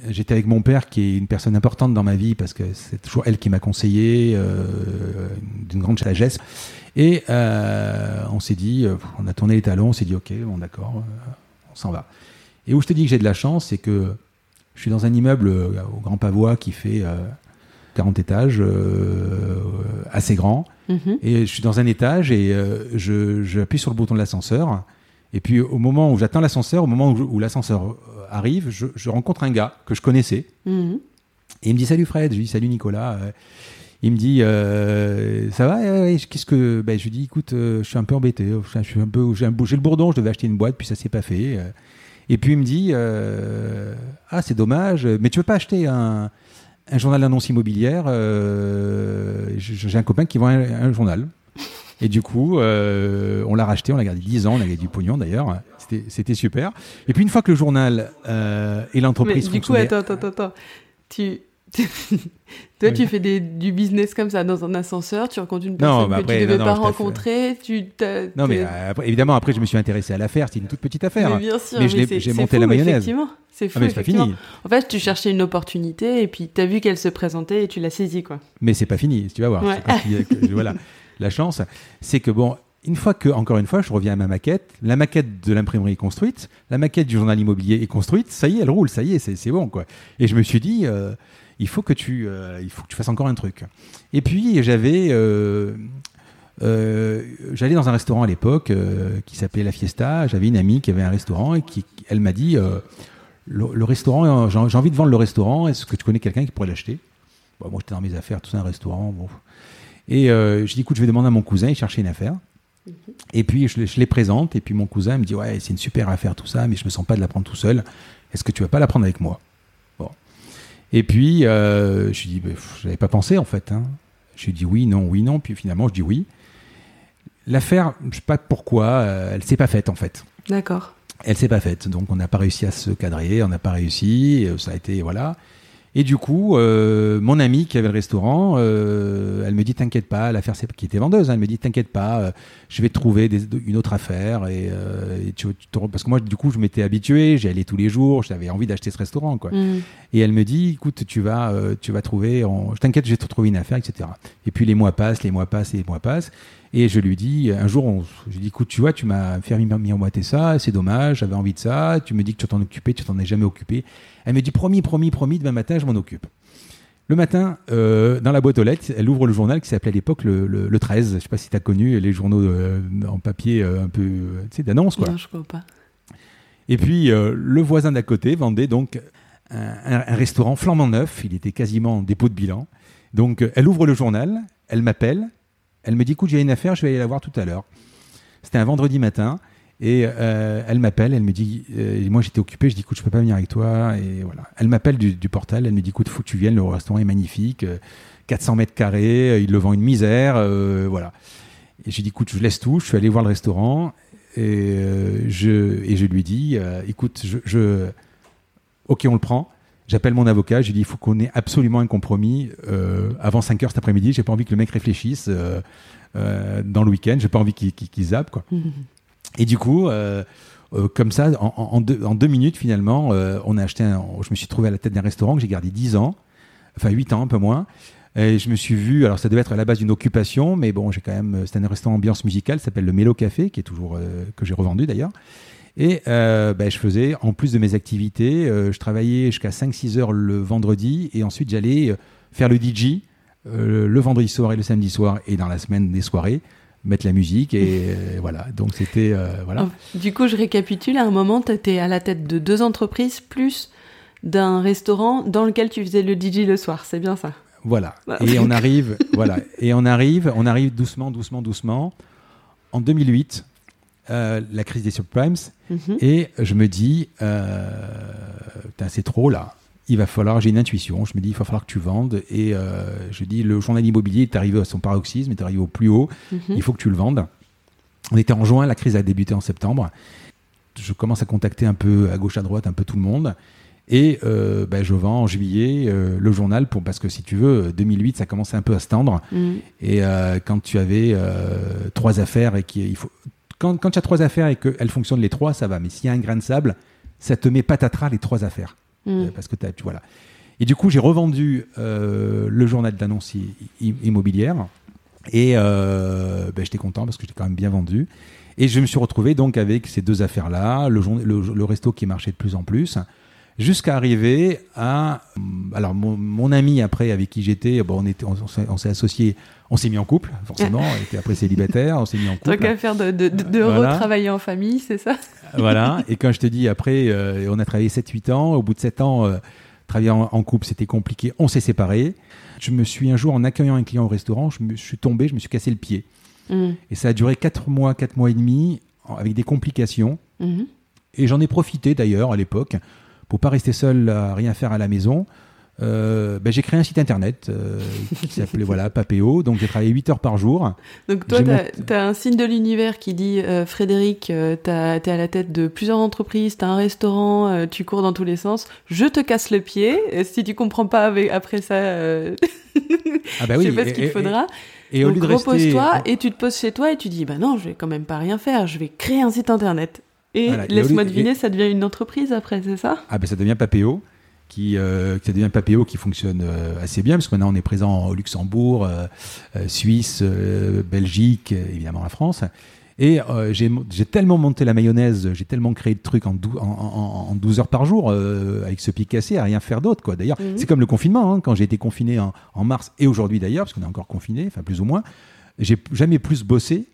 j'étais avec mon père, qui est une personne importante dans ma vie, parce que c'est toujours elle qui m'a conseillé, euh, d'une grande sagesse. Et euh, on s'est dit, euh, on a tourné les talons, on s'est dit, ok, bon d'accord, on s'en va. Et où je te dis que j'ai de la chance, c'est que je suis dans un immeuble au Grand Pavois qui fait 40 étages, assez grand. Mm-hmm. Et je suis dans un étage et je j'appuie sur le bouton de l'ascenseur. Et puis au moment où j'attends l'ascenseur, au moment où, l'ascenseur arrive, je, rencontre un gars que je connaissais. Mhm. Et il me dit Salut Fred. Je lui dis Salut Nicolas. Euh, il me dit euh, Ça va? Qu'est-ce que. Ben, je lui dis Écoute, euh, je suis un peu embêté. Je suis un peu, j'ai, le bourdon. Je devais acheter une boîte, puis ça s'est pas fait. Et puis il me dit Ah, c'est dommage, mais tu veux pas acheter un, un journal d'annonce immobilière? J'ai un copain qui vend un, journal. Et du coup, on l'a racheté, on l'a gardé 10 ans, on a gagné du pognon d'ailleurs. C'était super. Et puis une fois que le journal euh, et l'entreprise Du coup, attends, attends, attends. Tu, toi, tu fais des, du business comme ça dans un ascenseur, tu rencontres une personne que tu ne devais pas rencontrer. Tu non, mais après, évidemment, après, je me suis intéressé à l'affaire. C'est une toute petite affaire. Mais bien sûr, mais, j'ai monté la mayonnaise. Effectivement. C'est ah, fou. pas fini. En fait, tu cherchais une opportunité et puis tu as vu qu'elle se présentait et tu l'as saisie, quoi. Mais c'est pas fini, tu vas voir. voilà. La chance, c'est que bon, une fois que, encore une fois, je reviens à ma maquette, la maquette de l'imprimerie est construite, la maquette du journal immobilier est construite, ça y est, elle roule, ça y est, c'est bon, quoi. Et je me suis dit, euh, il, faut que tu, euh, il faut que tu fasses encore un truc. Et puis, j'avais. Euh, j'allais dans un restaurant à l'époque qui s'appelait La Fiesta. J'avais une amie qui avait un restaurant et qui, elle m'a dit le, restaurant, j'ai envie de vendre le restaurant. Est-ce que tu connais quelqu'un qui pourrait l'acheter? Moi, j'étais dans mes affaires, tout ça, un restaurant. Bon. Et je dis écoute, je vais demander à mon cousin, il cherchait une affaire. Et puis je, les présente, et puis mon cousin me dit Ouais, c'est une super affaire tout ça, mais je me sens pas de la prendre tout seul. Est-ce que tu vas pas la prendre avec moi? Bon. Et puis euh, je lui dis bah, Je n'avais pas pensé en fait. Hein. Je lui dis oui, non, oui, non. Puis finalement, je dis oui. L'affaire, je sais pas pourquoi, euh, elle s'est pas faite en fait. D'accord. Elle s'est pas faite. Donc on n'a pas réussi à se cadrer, on n'a pas réussi. Ça a été. Voilà. Et du coup, euh, mon amie qui avait le restaurant, euh, elle me dit T'inquiète pas, l'affaire, qui était vendeuse, hein, elle me dit T'inquiète pas, euh, je vais te trouver une autre affaire. Et, tu, parce que moi, du coup, je m'étais habitué, j'y allais tous les jours, j'avais envie d'acheter ce restaurant. Quoi. Mm. Et elle me dit Écoute, tu vas, tu vas trouver, je t'inquiète, je vais te trouver une affaire, etc. Et puis les mois passent, les mois passent, les mois passent. Et je lui dis, un jour, on, je lui dis, écoute, tu vois, tu m'as fait miroiter ça, c'est dommage, j'avais envie de ça, tu me dis que tu t'en occupais, tu t'en es jamais occupé. Elle me dit, promis, promis, promis, demain matin, je m'en occupe. Le matin, euh, dans la boîte aux lettres, elle ouvre le journal qui s'appelait à l'époque le, le, 13. Je ne sais pas si tu as connu les journaux euh, en papier euh, un peu, tu sais, d'annonce, quoi. Non, je ne crois pas. Et puis, le voisin d'à côté vendait donc un, un, restaurant flambant neuf. Il était quasiment en dépôt de bilan. Donc, elle ouvre le journal, elle m'appelle, elle me dit, écoute, j'ai une affaire, je vais aller la voir tout à l'heure. C'était un vendredi matin. Et euh, elle m'appelle, elle me dit, euh, moi j'étais occupé, je dis, écoute, je peux pas venir avec toi. Et voilà. Elle m'appelle du, portal, elle me dit, écoute, faut que tu viennes, le restaurant est magnifique, 400 euh, mètres carrés, il le vend une misère, voilà. Et j'ai dit, écoute, je laisse tout, je suis allé voir le restaurant et, je, lui dis, écoute, je, ok, on le prend. J'appelle mon avocat, je lui dis, il faut qu'on ait absolument un compromis avant 5 heures cet après-midi. J'ai pas envie que le mec réfléchisse dans le week-end, j'ai pas envie qu'il zappe, quoi. Et du coup, euh, euh, comme ça, en, deux, minutes, finalement, euh, on a acheté je me suis trouvé à la tête d'un restaurant que j'ai gardé 10 ans, enfin 8 ans, un peu moins. Et je me suis vu, alors ça devait être à la base d'une occupation, mais bon, j'ai quand même, c'était un restaurant ambiance musicale, s'appelle le Mélo Café, qui est toujours, que j'ai revendu d'ailleurs. Et ben, je faisais, en plus de mes activités, je travaillais jusqu'à 5-6 heures le vendredi, et ensuite j'allais faire le DJ le vendredi soir et le samedi soir, et dans la semaine des soirées mettre la musique et euh, voilà. Donc c'était euh, voilà. Oh, du coup, je récapitule. À un moment, tu étais à la tête de deux entreprises plus d'un restaurant dans lequel tu faisais le DJ le soir. C'est bien ça? Voilà. Bah, et on arrive, voilà. Et on arrive, on arrive doucement, doucement, doucement. En 2008, euh, la crise des subprimes, mhm. et je me dis, c'est trop là il va falloir, j'ai une intuition, je me dis, il va falloir que tu vendes. Et euh, je dis, le journal immobilier est arrivé à son paroxysme, est arrivé au plus haut, mhm. il faut que tu le vendes. On était en juin, la crise a débuté en septembre. Je commence à contacter un peu à gauche, à droite, un peu tout le monde. Et euh, ben, je vends en juillet euh, le journal pour, parce que si tu veux, 2008, ça commençait un peu à se tendre. Mhm. Et quand tu avais trois affaires et qu'il faut. Quand, quand tu as trois affaires et qu'elles fonctionnent les trois, ça va. Mais s'il y a un grain de sable, ça te met patatras les trois affaires. Mm. Euh, parce que tu voilà. Et du coup, j'ai revendu euh, le journal d'annonce immobilière et euh, ben, j'étais content parce que j'étais quand même bien vendu. Et je me suis retrouvé donc avec ces deux affaires-là, le, le, resto qui marchait de plus en plus, jusqu'à arriver à. Alors, mon, ami après avec qui j'étais, bon, on, était, on, s'est associé, on s'est mis en couple, forcément, on était après célibataire, on s'est mis en couple. Donc, à faire de, de, de retravailler en famille, c'est ça? Voilà. Et quand je te dis, après, euh, on a travaillé 7-8 ans. Au bout de 7 ans, euh, travailler en, couple, c'était compliqué. On s'est séparés. Je me suis un jour, en accueillant un client au restaurant, je me suis tombé, je me suis cassé le pied. Mm. Et ça a duré 4 mois, 4 mois et demi, avec des complications. Mm-hmm. Et j'en ai profité d'ailleurs à l'époque, pour pas rester seul à rien faire à la maison. Euh, ben, j'ai créé un site internet euh, qui s'appelait voilà Papéo. Donc j'ai travaillé 8 heures par jour. Donc toi, tu as, un signe de l'univers qui dit euh, Frédéric, tu es à la tête de plusieurs entreprises, tu as un restaurant, tu cours dans tous les sens. Je te casse le pied. Si tu comprends pas avec, après ça, ah bah oui, je sais pas ce qu'il faudra. Et, Donc repose-toi et tu te poses chez toi et tu dis bah non, je vais quand même pas rien faire. Je vais créer un site internet. Et laisse-moi deviner, ça devient une entreprise après, c'est ça? Ah ben ça devient Papéo. qui, euh, qui devient Papéo qui fonctionne euh, assez bien, parce que maintenant on est présent au Luxembourg, euh, Suisse, Belgique, évidemment la France. Et j'ai tellement monté la mayonnaise, j'ai tellement créé de trucs en, en, en, 12 heures par jour avec ce pic cassé à rien faire d'autre. quoi. D'ailleurs, mhm. c'est comme le confinement, hein, quand j'ai été confiné en, mars et aujourd'hui d'ailleurs, parce qu'on est encore confiné, enfin plus ou moins, j'ai jamais plus bossé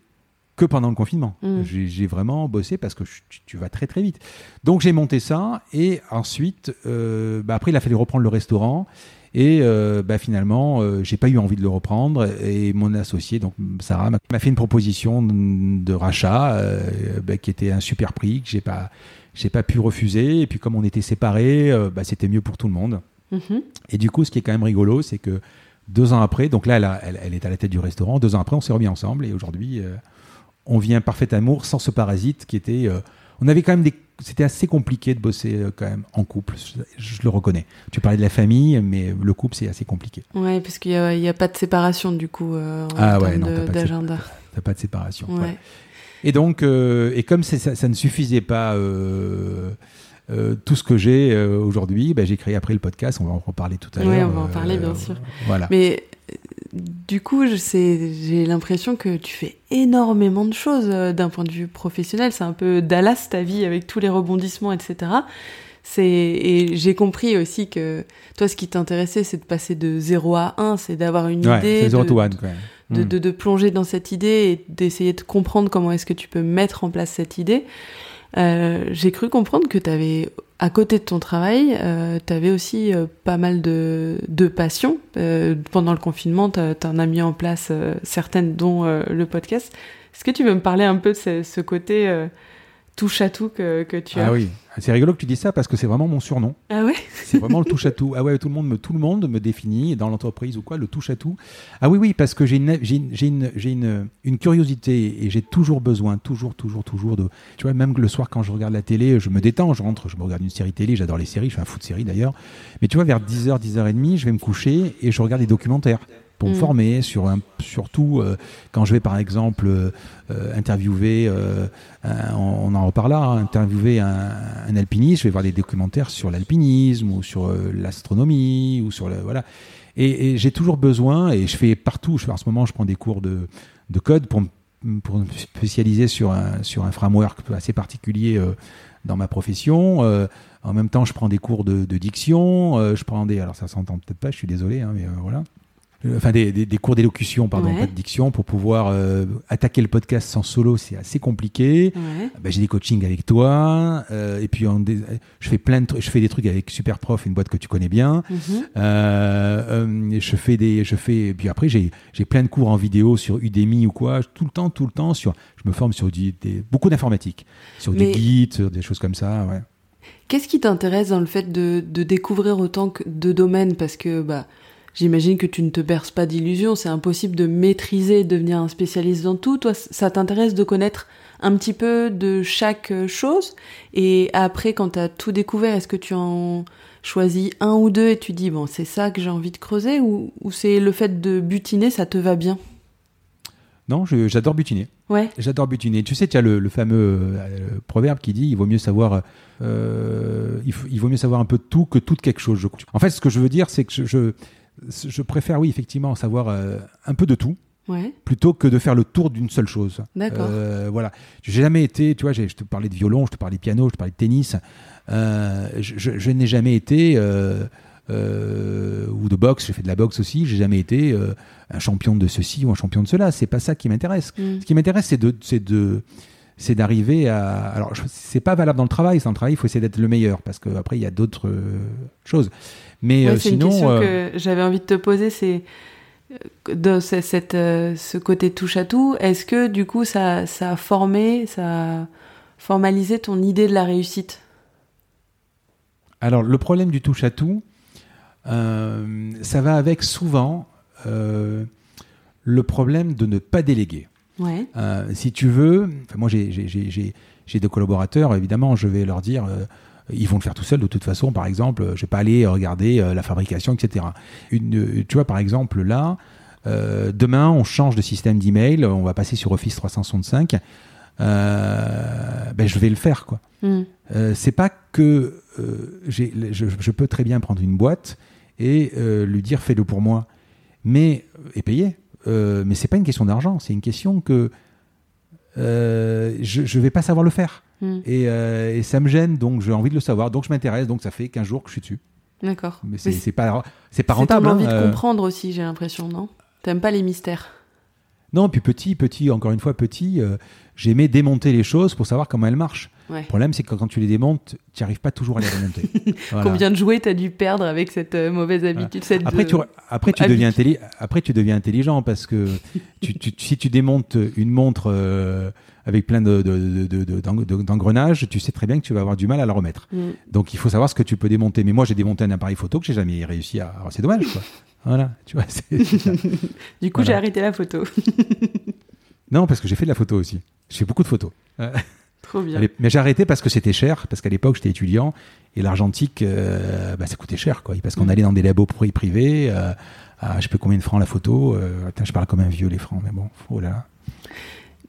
que pendant le confinement. Mm. J'ai vraiment bossé parce que tu, vas très très vite. Donc j'ai monté ça et ensuite, euh, bah, après il a fallu reprendre le restaurant et euh, bah, finalement euh, j'ai pas eu envie de le reprendre et mon associé donc Sarah m'a fait une proposition de rachat bah, qui était un super prix que j'ai pas j'ai pas pu refuser et puis comme on était séparés, c'était mieux pour tout le monde. Mm-hmm. Et du coup, ce qui est quand même rigolo, c'est que deux ans après, donc là, elle, elle, est à la tête du restaurant. Deux ans après, on s'est remis ensemble et aujourd'hui, on vit un parfait amour sans ce parasite qui était. Euh, on avait quand même des. C'était assez compliqué de bosser euh, quand même en couple, je, le reconnais. Tu parlais de la famille, mais le couple c'est assez compliqué. Ouais, parce qu'il n'y a, pas de séparation du coup euh, en ah, ouais, d'agenda. T'as pas de séparation. Et donc, et comme ça, ça, ne suffisait pas. tout ce que j'ai aujourd'hui, ben, j'ai créé après le podcast. On va en reparler tout à l'heure. Oui, on va en parler, bien sûr. Voilà. Mais du coup, j'ai l'impression que tu fais énormément de choses euh, d'un point de vue professionnel. C'est un peu Dallas ta vie avec tous les rebondissements, etc. Et j'ai compris aussi que toi, ce qui t'intéressait, c'est de passer de 0 à 1, c'est d'avoir une idée. De, de, de, plonger dans cette idée et d'essayer de comprendre comment est-ce que tu peux mettre en place cette idée. Euh, j'ai cru comprendre que tu avais, à côté de ton travail, euh, tu avais aussi euh, pas mal de, de passions. Euh, pendant le confinement, tu en as mis en place euh, certaines, dont le podcast. Est-ce que tu veux me parler un peu de ce, ce côté touche à tout que, que tu ah as Ah oui, c'est rigolo que tu dis ça parce que c'est vraiment mon surnom. Ah ouais? C'est vraiment le touche à tout. Ah ouais, tout le monde me, tout le monde me définit dans l'entreprise ou quoi, le touche à tout. Ah oui, oui, parce que j'ai une, j'ai une, j'ai une, une, curiosité et j'ai toujours besoin, toujours, toujours, toujours de. Tu vois, même le soir quand je regarde la télé, je me détends, je rentre, je me regarde une série télé, j'adore les séries, je fais un foot de série d'ailleurs. Mais tu vois, vers 10h, 10h30, je vais me coucher et je regarde des documentaires pour me mm. former sur un, surtout euh, quand je vais par exemple euh, interviewer, euh, on, en reparle là, hein, interviewer un, un, alpiniste, je vais voir des documentaires sur l'alpinisme ou sur l'astronomie ou sur le voilà. Et, j'ai toujours besoin et je fais partout. Je fais, en ce moment, je prends des cours de, de code pour pour me spécialiser sur un, sur un framework assez particulier dans ma profession. en même temps, je prends des cours de, de diction. je prends des. Alors, ça s'entend peut-être pas, je suis désolé, hein, mais voilà. Euh, enfin des, des, des cours d'élocution, pardon, pas de diction, pour pouvoir euh, attaquer le podcast sans solo, c'est assez compliqué. Ouais. Bah, j'ai des coachings avec toi, euh, et puis on, je fais plein de, je fais des trucs avec Superprof, une boîte que tu connais bien. Mm -hmm. je fais des, je fais, et puis après j'ai j'ai plein de cours en vidéo sur Udemy ou quoi, tout le temps, tout le temps sur, je me forme sur des, beaucoup d'informatique, sur des guides, sur des choses comme ça, ouais. Qu'est-ce qui t'intéresse dans le fait de, de découvrir autant que de domaines? Parce que bah J'imagine que tu ne te berces pas d'illusions, c'est impossible de maîtriser, de devenir un spécialiste dans tout. Toi, ça t'intéresse de connaître un petit peu de chaque chose. Et après, quand tu as tout découvert, est-ce que tu en choisis un ou deux et tu dis, bon, c'est ça que j'ai envie de creuser ou, c'est le fait de butiner, ça te va bien? Non, j'adore butiner. Ouais. J'adore butiner. Tu sais, tu as le, fameux euh, proverbe qui dit, il vaut mieux savoir... Euh, il, vaut mieux savoir un peu de tout que tout quelque chose. Je... En fait, ce que je veux dire, c'est que je je préfère, oui, effectivement, savoir euh, un peu de tout. Plutôt que de faire le tour d'une seule chose. D'accord. Euh, voilà. J'ai jamais été, tu vois, je te parlais de violon, je te parlais de piano, je te parlais de tennis. Euh, je, n'ai jamais été, ou de boxe, j'ai fait de la boxe aussi, j'ai jamais été un champion de ceci ou un champion de cela. C'est pas ça qui m'intéresse. Mm. Ce qui m'intéresse, c'est de, c'est de, c'est d'arriver à. Alors, c'est pas valable dans le travail. Dans le travail, il faut essayer d'être le meilleur parce qu'après, il y a d'autres choses. Mais euh, sinon, une question euh, que j'avais envie de te poser, c'est euh, dans cette, ce côté touche à tout. Est-ce que du coup, ça, ça a formé, ça a formalisé ton idée de la réussite? Alors, le problème du touche à tout, ça va avec souvent le problème de ne pas déléguer. Ouais. si tu veux, moi j'ai des collaborateurs, évidemment, je vais leur dire ils vont le faire tout seuls de toute façon. Par exemple, je vais pas aller regarder euh, la fabrication, etc. Une, euh, tu vois, par exemple, là, euh, demain, on change de système d'email, on va passer sur Office 365. ben, je vais le faire, quoi. Mm. c'est pas que je, je, peux très bien prendre une boîte et lui dire fais-le pour moi, mais et payer. mais c'est pas une question d'argent, c'est une question que je ne vais pas savoir le faire. Mm. Et, et, ça me gêne, donc j'ai envie de le savoir, donc je m'intéresse, donc ça fait 15 jours que je suis dessus. D'accord. Mais c'est pas, c'est pas rentable. T'as envie de hein, comprendre aussi, j'ai l'impression, non? T'aimes pas les mystères? Non, puis petit, petit, encore une fois, petit, euh, j'aimais démonter les choses pour savoir comment elles marchent. Le problème, c'est que quand tu les démontes, tu n'arrives pas toujours à les remonter. Combien de jouets t'as dû perdre avec cette euh, mauvaise habitude cette après, tu, après, tu deviens après, tu deviens intelligent parce que tu, si tu démontes une montre euh, avec plein d'engrenages, de, de, tu sais très bien que tu vas avoir du mal à la remettre. Mm. Donc, il faut savoir ce que tu peux démonter. Mais moi, j'ai démonté un appareil photo que j'ai jamais réussi à. C'est dommage, quoi. Voilà, tu vois. du coup, j'ai arrêté la photo. non, parce que j'ai fait de la photo aussi. J'ai fait beaucoup de photos. Trop bien. Mais j'ai arrêté parce que c'était cher, parce qu'à l'époque, j'étais étudiant et l'argentique, euh, bah, ça coûtait cher, quoi. Parce qu'on mm. allait dans des labos privés, euh, à je sais plus combien de francs la photo. Euh, je parle comme un vieux, les francs, mais bon, oh là.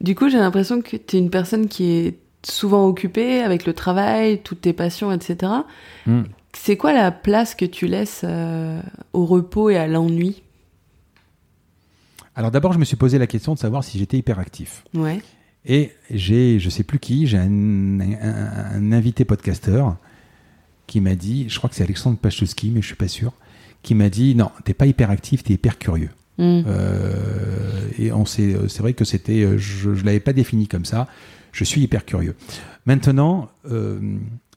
Du coup, j'ai l'impression que tu es une personne qui est souvent occupée avec le travail, toutes tes passions, etc. C'est quoi la place que tu laisses euh, au repos et à l'ennui? Alors d'abord, je me suis posé la question de savoir si j'étais hyperactif. Ouais. Et j'ai, je sais plus qui, j'ai un, invité podcasteur qui m'a dit, je crois que c'est Alexandre Pachowski, mais je suis pas sûr, qui m'a dit non, t'es pas hyperactif, t'es hyper curieux. Hmm. Euh, et on sait, c'est vrai que c'était, je, ne l'avais pas défini comme ça. Je suis hyper curieux. Maintenant, euh,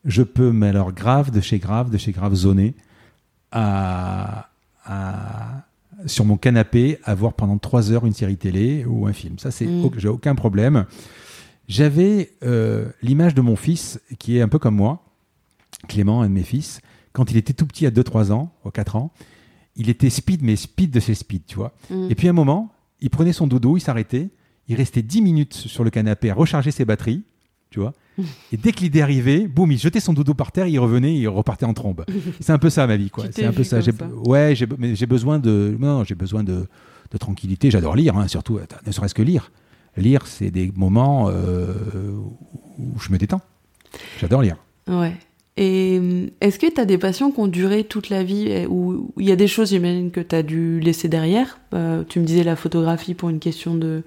je peux, mais alors grave de chez grave, de chez grave zoné, à, sur mon canapé, à voir pendant trois heures une série télé ou un film. Ça, c'est mm. j'ai aucun problème. J'avais euh, l'image de mon fils, qui est un peu comme moi, Clément, un de mes fils, quand il était tout petit à 2-3 ans, ou 4 ans, il était speed, mais speed de chez speed, tu vois. Mm. Et puis à un moment, il prenait son dodo, il s'arrêtait, il restait 10 minutes sur le canapé à recharger ses batteries, tu vois. Et dès qu'il est arrivé, boum, il jetait son dodo par terre, il revenait, il repartait en trombe. C'est un peu ça ma vie, quoi. C'est un peu ça. Ouais, j'ai besoin de, non, j'ai besoin de, de tranquillité. J'adore lire, hein, surtout, ne serait-ce que lire. Lire, c'est des moments euh, où je me détends. J'adore lire. Ouais. Et euh, est-ce que tu as des passions qui ont duré toute la vie ou il y a des choses, j'imagine, que tu as dû laisser derrière? Euh, Tu me disais la photographie pour une question de,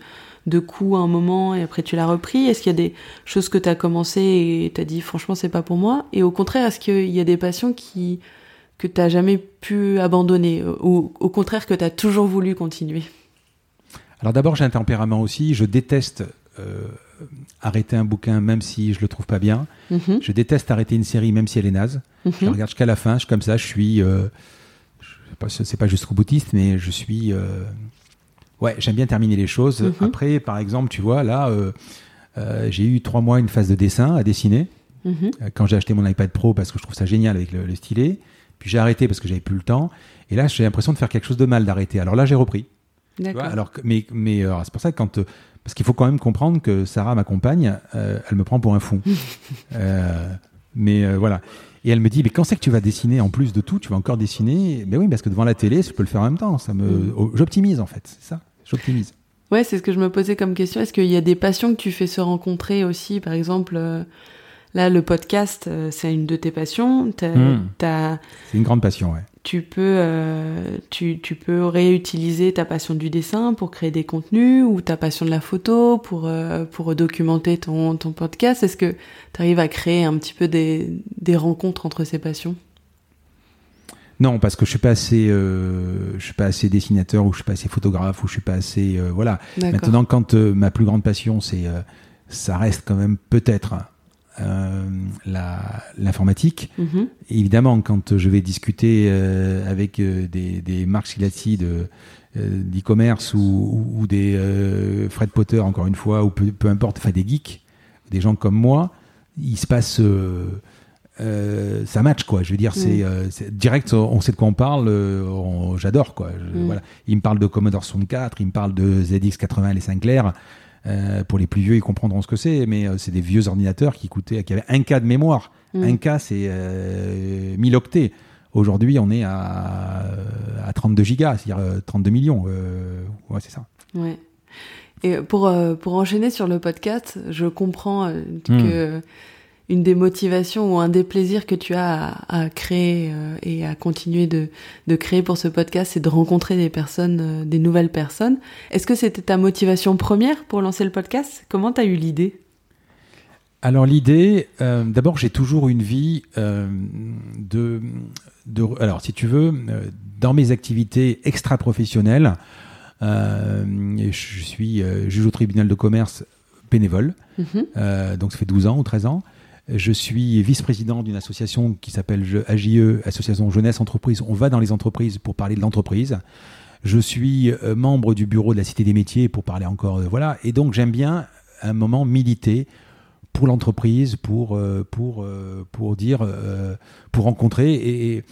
de coups à un moment et après tu l'as repris. Est-ce qu'il y a des choses que tu as commencé et tu as dit franchement c'est pas pour moi? Et au contraire, est-ce qu'il y a des passions qui que tu jamais pu abandonner? Ou au contraire que tu as toujours voulu continuer? Alors d'abord, j'ai un tempérament aussi, je déteste euh, arrêter un bouquin même si je le trouve pas bien. Mhm. Je déteste arrêter une série même si elle est naze. Mhm. Je regarde jusqu'à la fin, je comme ça, je suis euh, c'est pas jusqu'au boutiste, mais je suis euh, Ouais, j'aime bien terminer les choses. Mhm. Après, par exemple, tu vois, là, euh, euh, j'ai eu trois mois une phase de dessin à dessiner. Mhm. Euh, quand j'ai acheté mon iPad Pro parce que je trouve ça génial avec le, stylet. Puis j'ai arrêté parce que j'avais plus le temps. Et là, j'ai l'impression de faire quelque chose de mal d'arrêter. Alors là, j'ai repris. D'accord. Alors, mais, mais c'est pour ça que quand parce qu'il faut quand même comprendre que Sarah, ma compagne, elle me prend pour un fou. mais voilà. Et elle me dit, mais quand c'est que tu vas dessiner en plus de tout, tu vas encore dessiner? Mais oui, parce que devant la télé, je peux le faire en même temps. Ça me, mm. oh, j'optimise en fait, c'est ça. J'optimise. Ouais, c'est ce que je me posais comme question. Est-ce qu'il y a des passions que tu fais se rencontrer aussi? Par exemple, euh, là, le podcast, euh, c'est une de tes passions. Hmm. C'est une grande passion, ouais. Tu peux, euh, tu, tu, peux réutiliser ta passion du dessin pour créer des contenus ou ta passion de la photo pour, pour documenter ton, ton podcast. Est-ce que tu arrives à créer un petit peu des, des rencontres entre ces passions? Non, parce que je suis pas assez, euh, je suis pas assez dessinateur ou je suis pas assez photographe ou je suis pas assez, euh, voilà. Maintenant, quand euh, ma plus grande passion, c'est, ça reste quand même peut-être l'informatique. Mhm. Évidemment, quand je vais discuter avec des, des Marc Silati de d'e-commerce ou, ou, des Fred Potter, encore une fois, ou peu, peu importe, enfin des geeks, des gens comme moi, il se passe euh, ça match quoi. Je veux dire, c'est euh, direct, on sait de quoi on parle. Euh, j'adore quoi. Mm. voilà. Il me parle de Commodore 64, il me parle de ZX80 les Sinclair. Pour les plus vieux, ils comprendront ce que c'est, mais c'est des vieux ordinateurs qui coûtaient, qui avaient un K de mémoire. Mm. Un K, c'est 1000 octets. Aujourd'hui, on est à, à 32 gigas, c'est-à-dire 32 millions. ouais, c'est ça. Ouais. Et pour, pour enchaîner sur le podcast, je comprends que hmm une des motivations ou un des plaisirs que tu as à, créer euh, et à continuer de, de, créer pour ce podcast, c'est de rencontrer des personnes, euh, des nouvelles personnes. Est-ce que c'était ta motivation première pour lancer le podcast? Comment tu as eu l'idée? Alors l'idée, euh, d'abord j'ai toujours une vie de, de, alors si tu veux, dans mes activités extra-professionnelles, je suis juge au tribunal de commerce bénévole, mhm. donc ça fait 12 ans ou 13 ans. Je suis vice-président d'une association qui s'appelle AJE, Association Jeunesse Entreprise. On va dans les entreprises pour parler de l'entreprise. Je suis euh, membre du bureau de la Cité des Métiers pour parler encore, euh, voilà. Et donc j'aime bien un moment militer pour l'entreprise, pour, euh, pour, pour dire, pour rencontrer. Et,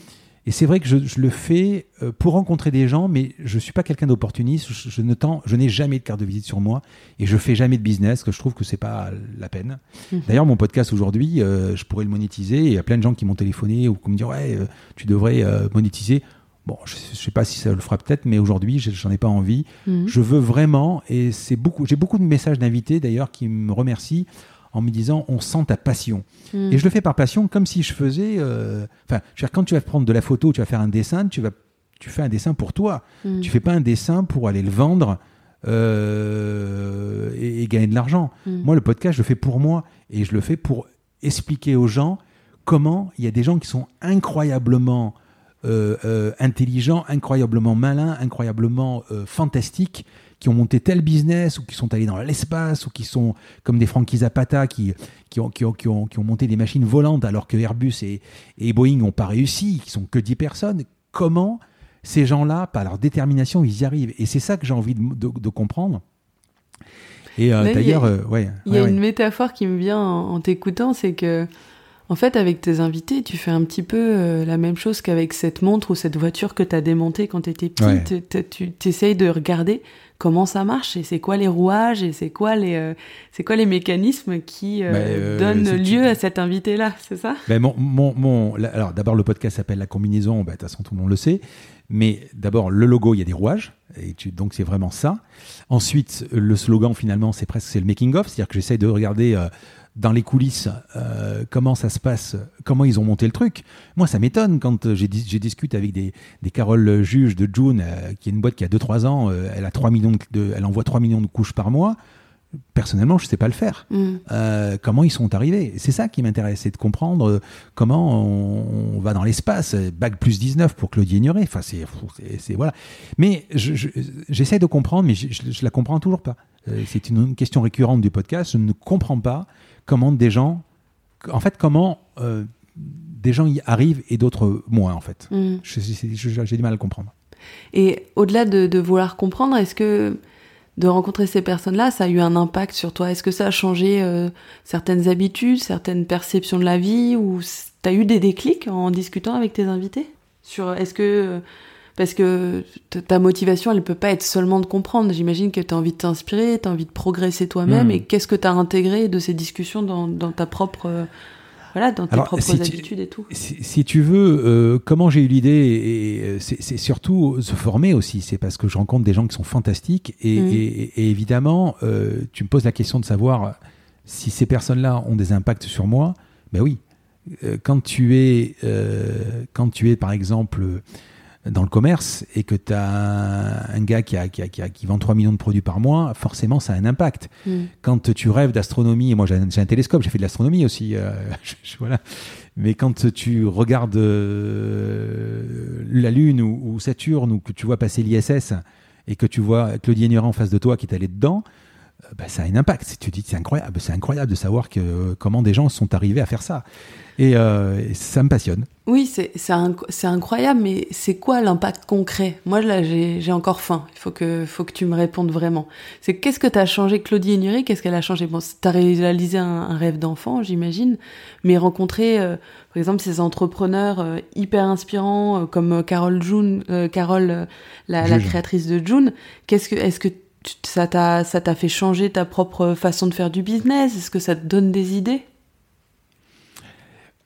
et c'est vrai que je, le fais euh, pour rencontrer des gens, mais je ne suis pas quelqu'un d'opportuniste. Je, ne je n'ai jamais de carte de visite sur moi et je fais jamais de business, que je trouve que c'est pas la peine. Mhm. D'ailleurs, mon podcast aujourd'hui, euh, je pourrais le monétiser. Il y a plein de gens qui m'ont téléphoné ou qui me disent ouais, euh, tu devrais monétiser. Bon, je ne sais pas si ça le fera peut-être, mais aujourd'hui, j'en ai pas envie. Mhm. Je veux vraiment, et c'est beaucoup. J'ai beaucoup de messages d'invités d'ailleurs qui me remercient en me disant on sent ta passion. Hmm. Et je le fais par passion comme si je faisais. Euh, enfin, quand tu vas prendre de la photo, tu vas faire un dessin, tu vas, tu fais un dessin pour toi. Hmm. Tu fais pas un dessin pour aller le vendre euh, et, gagner de l'argent. Hmm. Moi, le podcast, je le fais pour moi et je le fais pour expliquer aux gens comment il y a des gens qui sont incroyablement euh, intelligents, incroyablement malins, incroyablement fantastiques qui ont monté tel business ou qui sont allés dans l'espace ou qui sont comme des Frankie Zapata qui, qui, ont, qui, ont, qui, ont, qui ont monté des machines volantes alors que Airbus et, et Boeing n'ont pas réussi, qui sont que 10 personnes. Comment ces gens-là, par leur détermination, ils y arrivent? Et c'est ça que j'ai envie de, de, comprendre. Et euh, d'ailleurs, euh, ouais. Il y a une métaphore qui me vient en t'écoutant, c'est que en fait, avec tes invités, tu fais un petit peu euh, la même chose qu'avec cette montre ou cette voiture que tu as démontée quand tu étais petit. Tu essayes de regarder comment ça marche et c'est quoi les rouages et c'est quoi les euh, c'est quoi les mécanismes qui euh, bah, donnent lieu à cet invité là, c'est ça? Ben mon, mon, mon, alors d'abord le podcast s'appelle la combinaison, bah, de toute façon tout le monde le sait, mais d'abord le logo il y a des rouages. Et tu, donc c'est vraiment ça. Ensuite le slogan finalement c'est presque c'est le making of, c'est-à-dire que j'essaye de regarder dans les coulisses, euh, comment ça se passe, comment ils ont monté le truc. Moi, ça m'étonne quand j'ai discuté avec des, des Carole juges de June, euh, qui est une boîte qui a 2-3 ans, euh, elle, a 3 millions de, elle envoie 3 millions de couches par mois. Personnellement, je ne sais pas le faire. Mm. comment ils sont arrivés? C'est ça qui m'intéresse, c'est de comprendre comment on, va dans l'espace. Bac plus 19 pour Claudie Ignoré. Enfin, c'est voilà. Mais j'essaie de comprendre, mais je, ne la comprends toujours pas. c'est une question récurrente du podcast. Je ne comprends pas comment des gens, en fait, comment euh, des gens y arrivent et d'autres moins, en fait. Mm. J'ai du mal à le comprendre. Et au-delà de, vouloir comprendre, est-ce que de rencontrer ces personnes-là, ça a eu un impact sur toi? Est-ce que ça a changé euh, certaines habitudes, certaines perceptions de la vie? Ou tu as eu des déclics en discutant avec tes invités? Sur est-ce que parce que ta motivation, elle ne peut pas être seulement de comprendre. J'imagine que tu as envie de t'inspirer, tu as envie de progresser toi-même. Hmm. Et qu'est-ce que tu as intégré de ces discussions dans, ta propre. Euh, voilà, dans tes propres habitudes et tout? Si, tu veux, euh, comment j'ai eu l'idée, et, euh, c'est surtout se former aussi. C'est parce que je rencontre des gens qui sont fantastiques. Et, hmm. évidemment, tu me poses la question de savoir si ces personnes-là ont des impacts sur moi. Ben oui. quand tu es, quand tu es par exemple dans le commerce et que tu as un gars qui, a, qui, a, qui, vend 3 millions de produits par mois, forcément ça a un impact. Mm. Quand tu rêves d'astronomie, et moi j'ai un, télescope, j'ai fait de l'astronomie aussi, euh, voilà. mais quand tu regardes euh, la Lune ou, Saturne ou que tu vois passer l'ISS et que tu vois Claudie Ignorant en face de toi qui est allé dedans, euh, bah, ça a un impact. Tu dis c'est incroyable, c'est incroyable de savoir que, comment des gens sont arrivés à faire ça. Et, euh, ça me passionne. Oui, c'est incroyable, mais c'est quoi l'impact concret? Moi, là, j'ai encore faim. Il faut que, faut que tu me répondes vraiment. C'est qu'est-ce que tu as changé, Claudie Nuri Qu'est-ce qu'elle a changé? Bon, tu as réalisé un, rêve d'enfant, j'imagine, mais rencontrer, euh, par exemple, ces entrepreneurs euh, hyper inspirants comme Carole June, Carole, la, la, créatrice de June. Qu'est-ce que, est-ce que ça t'a fait changer ta propre façon de faire du business? Est-ce que ça te donne des idées?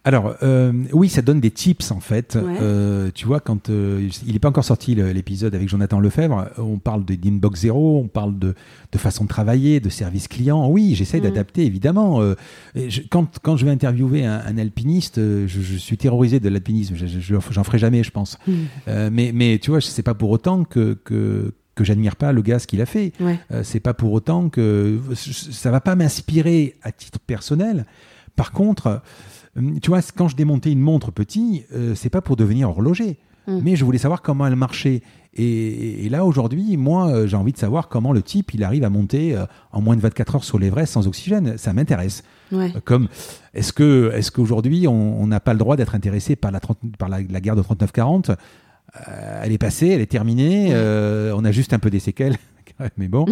Alors, euh, oui, ça donne des tips en fait. Euh, tu vois, quand euh, il n'est pas encore sorti l'épisode avec Jonathan Lefebvre, on parle d'inbox zéro, on parle de, de, façon de travailler, de service client. Oui, j'essaie mm. d'adapter évidemment. quand, quand je vais interviewer un, alpiniste, je, suis terrorisé de l'alpinisme. J'en ferai jamais, je pense. Mm. mais, mais tu vois, c'est pas pour autant que, que que j'admire pas le gars ce qu'il a fait. c'est pas pour autant que ça va pas m'inspirer à titre personnel. Par contre, tu vois, quand je démontais une montre petit, euh, c'est pas pour devenir horloger. Hum. Mais je voulais savoir comment elle marchait. Et, là, aujourd'hui, moi, euh, j'ai envie de savoir comment le type, il arrive à monter euh, en moins de 24 heures sur l'Everest sans oxygène. Ça m'intéresse. comme, est-ce que, est-ce qu'aujourd'hui, on n'a pas le droit d'être intéressé par la, par la, guerre de 39-40 Elle est passée, elle est terminée. on a juste un peu des séquelles. mais bon,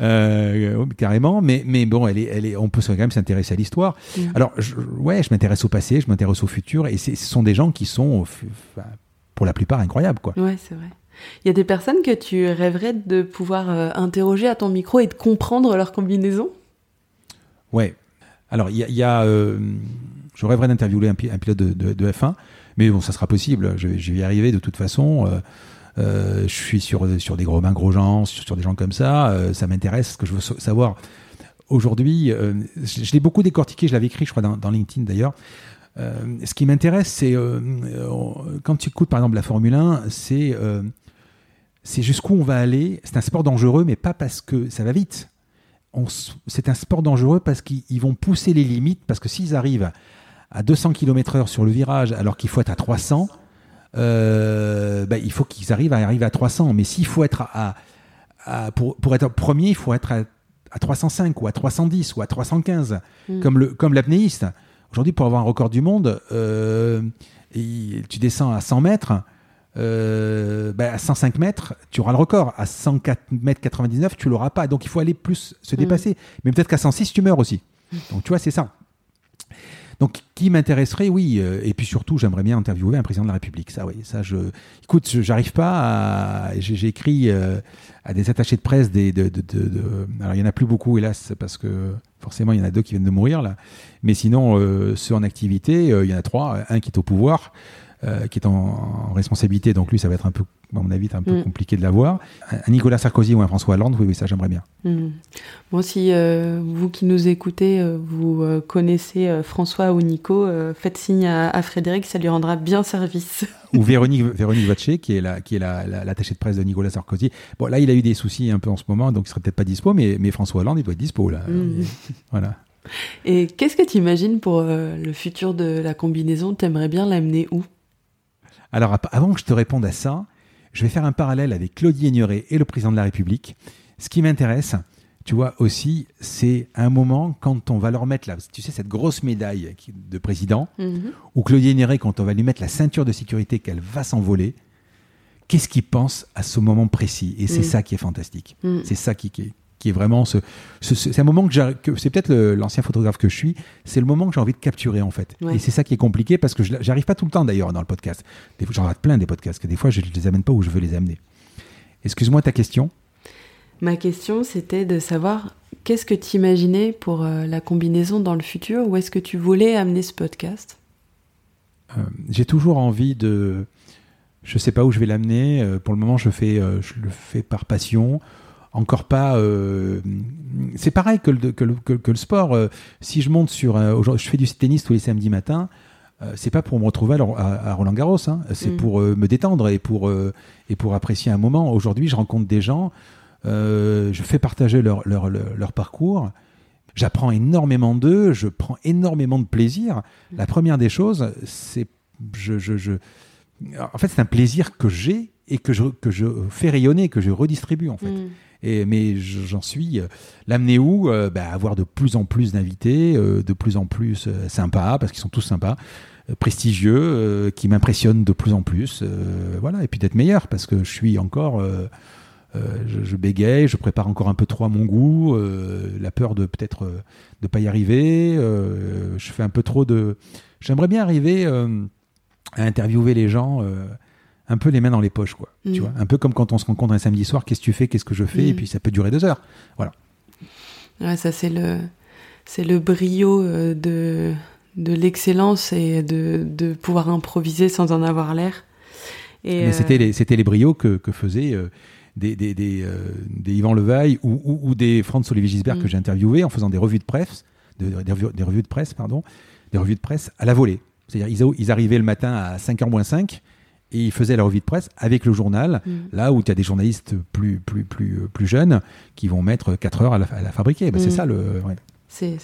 euh, carrément. Mais, mais bon, elle est, elle est, on peut quand même s'intéresser à l'histoire. Mm. Alors, je, ouais, je m'intéresse au passé, je m'intéresse au futur, et ce sont des gens qui sont, pour la plupart, incroyables, quoi. Ouais, c'est vrai. Il y a des personnes que tu rêverais de pouvoir euh, interroger à ton micro et de comprendre leur combinaison? Ouais. Alors, il y a. Euh, je rêverais d'interviewer un, pilote de, F1, mais bon, ça sera possible. Je, je vais y arriver de toute façon. Euh, je suis sur, sur des gros mains, gros gens, sur, des gens comme ça. Euh, ça m'intéresse. Ce que je veux savoir aujourd'hui, euh, je, l'ai beaucoup décortiqué, je l'avais écrit, je crois, dans, LinkedIn d'ailleurs. ce qui m'intéresse, c'est quand tu écoutes par exemple la Formule 1, c'est c'est jusqu'où on va aller. C'est un sport dangereux, mais pas parce que ça va vite. C'est un sport dangereux parce qu'ils vont pousser les limites, parce que s'ils arrivent à 200 km/h sur le virage alors qu'il faut être à 300, euh, bah, il faut qu'ils arrivent à arriver à 300. Mais s'il faut être à, pour, pour, être premier, il faut être à, 305 ou à 310 ou à 315, mm. comme le comme l'apnéiste. Aujourd'hui, pour avoir un record du monde, euh, tu descends à 100 mètres. Euh, bah, à 105 mètres, tu auras le record. À 104 mètres 99, tu l'auras pas. Donc il faut aller plus se mm. dépasser. Mais peut-être qu'à 106, tu meurs aussi. Donc tu vois, c'est ça. Donc, qui m'intéresserait, oui. Euh, et puis surtout, j'aimerais bien interviewer un président de la République. Ça, oui. Ça, je. Écoute, j'arrive pas à. J'ai écrit euh, à des attachés de presse des. De, de, de, Alors, il y en a plus beaucoup, hélas, parce que forcément, il y en a deux qui viennent de mourir là. Mais sinon, euh, ceux en activité, il y en a trois. Un qui est au pouvoir. Euh, qui est en, responsabilité. Donc lui, ça va être un peu, à mon avis, un peu mm. compliqué de l'avoir. Un Nicolas Sarkozy ou un François Hollande, oui, oui, ça j'aimerais bien. Mm. Bon, si euh, vous qui nous écoutez, euh, vous connaissez François ou Nico, faites signe à, Frédéric, ça lui rendra bien service. ou Véronique, Véronique Vacher, qui est la, qui est l'attachée de presse de Nicolas Sarkozy. Bon, là, il a eu des soucis un peu en ce moment, donc il serait peut-être pas dispo, mais, mais François Hollande, il doit être dispo là. Mm. voilà. Et qu'est-ce que tu imagines pour le futur de la combinaison? T'aimerais bien l'amener où? Alors, avant que je te réponde à ça, je vais faire un parallèle avec Claudie Aigneret et le président de la République. Ce qui m'intéresse, tu vois, aussi, c'est un moment quand on va leur mettre, là, tu sais, cette grosse médaille de président, mhm. ou Claudie Aigneret, quand on va lui mettre la ceinture de sécurité qu'elle va s'envoler, qu'est-ce qu'il pense à ce moment précis? Et c'est mhm. ça qui est fantastique. Mhm. C'est ça qui, qui, qui est vraiment ce, c'est un moment que, c'est peut-être l'ancien photographe que je suis, c'est le moment que j'ai envie de capturer en fait. Et c'est ça qui est compliqué parce que j'arrive pas tout le temps d'ailleurs dans le podcast. J'en rate plein des podcasts que des fois je ne les amène pas où je veux les amener. Excuse-moi ta question? Ma question c'était de savoir qu'est-ce que tu imaginais pour euh, la combinaison dans le futur? Où est-ce que tu voulais amener ce podcast? Euh, J'ai toujours envie de, je sais pas où je vais l'amener. Euh, pour le moment je fais, je le fais par passion encore pas. Euh, c'est pareil que le, que le, que, le sport. Euh, si je monte sur. je fais du tennis tous les samedis matins. Euh, c'est pas pour me retrouver à, Roland Garros. Hein, c'est mm. pour me détendre et pour, et pour apprécier un moment. Aujourd'hui, je rencontre des gens. je fais partager leur, leur, leur, parcours. J'apprends énormément d'eux. Je prends énormément de plaisir. Mm. La première des choses, c'est. Je, je, je, en fait, c'est un plaisir que j'ai et que je, que je fais rayonner, que je redistribue en fait. Mais j'en suis euh, l'amener où? Euh, bah, Avoir de plus en plus d'invités, euh, de plus en plus sympas, parce qu'ils sont tous sympas, prestigieux, qui m'impressionnent de plus en plus. voilà, et puis d'être meilleur, parce que je suis encore. Je, bégaye, je prépare encore un peu trop à mon goût, la peur de peut-être de pas y arriver. je fais un peu trop de. J'aimerais bien arriver à interviewer les gens un peu les mains dans les poches, quoi. Tu mm. vois, un peu comme quand on se rencontre un samedi soir, qu'est-ce que tu fais, qu'est-ce que je fais, et mm. puis ça peut durer deux heures. Voilà. Ouais, ça c'est le, c'est le brio euh, de de l'excellence et de, de, pouvoir improviser sans en avoir l'air. Mais c'était les, c'était les briots que, que faisaient des, des, des, des, Yvan Levaille ou, ou, des Franz Olivier Gisbert que mm. j'ai interviewé en faisant des revues de presse, de, des, revues de presse, pardon, des revues de presse à la volée. C'est-à-dire ils, ils arrivaient le matin à 5h moins 5 et ils faisaient la revue de presse avec le journal, mm. là où tu as des journalistes plus, plus, plus, plus jeunes qui vont mettre 4 heures à la, fabriquer. Ben, c'est mm. ça le. C'est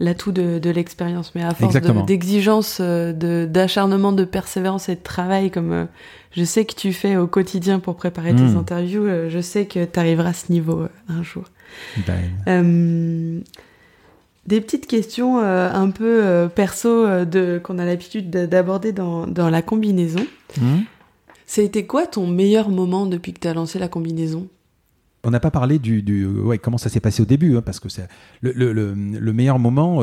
l'atout de, de l'expérience, mais à force d'exigence, de, d'acharnement, de, persévérance et de travail, comme euh, je sais que tu fais au quotidien pour préparer tes mm. interviews, euh, je sais que tu arriveras à ce niveau euh, un jour. Ben. Des petites questions euh, un peu euh, perso euh, de, qu'on a l'habitude d'aborder dans, dans, la combinaison. Mmh. Ça a été quoi ton meilleur moment depuis que tu as lancé la combinaison? On n'a pas parlé du, du, ouais, comment ça s'est passé au début, hein, parce que c'est le, le, le, meilleur moment,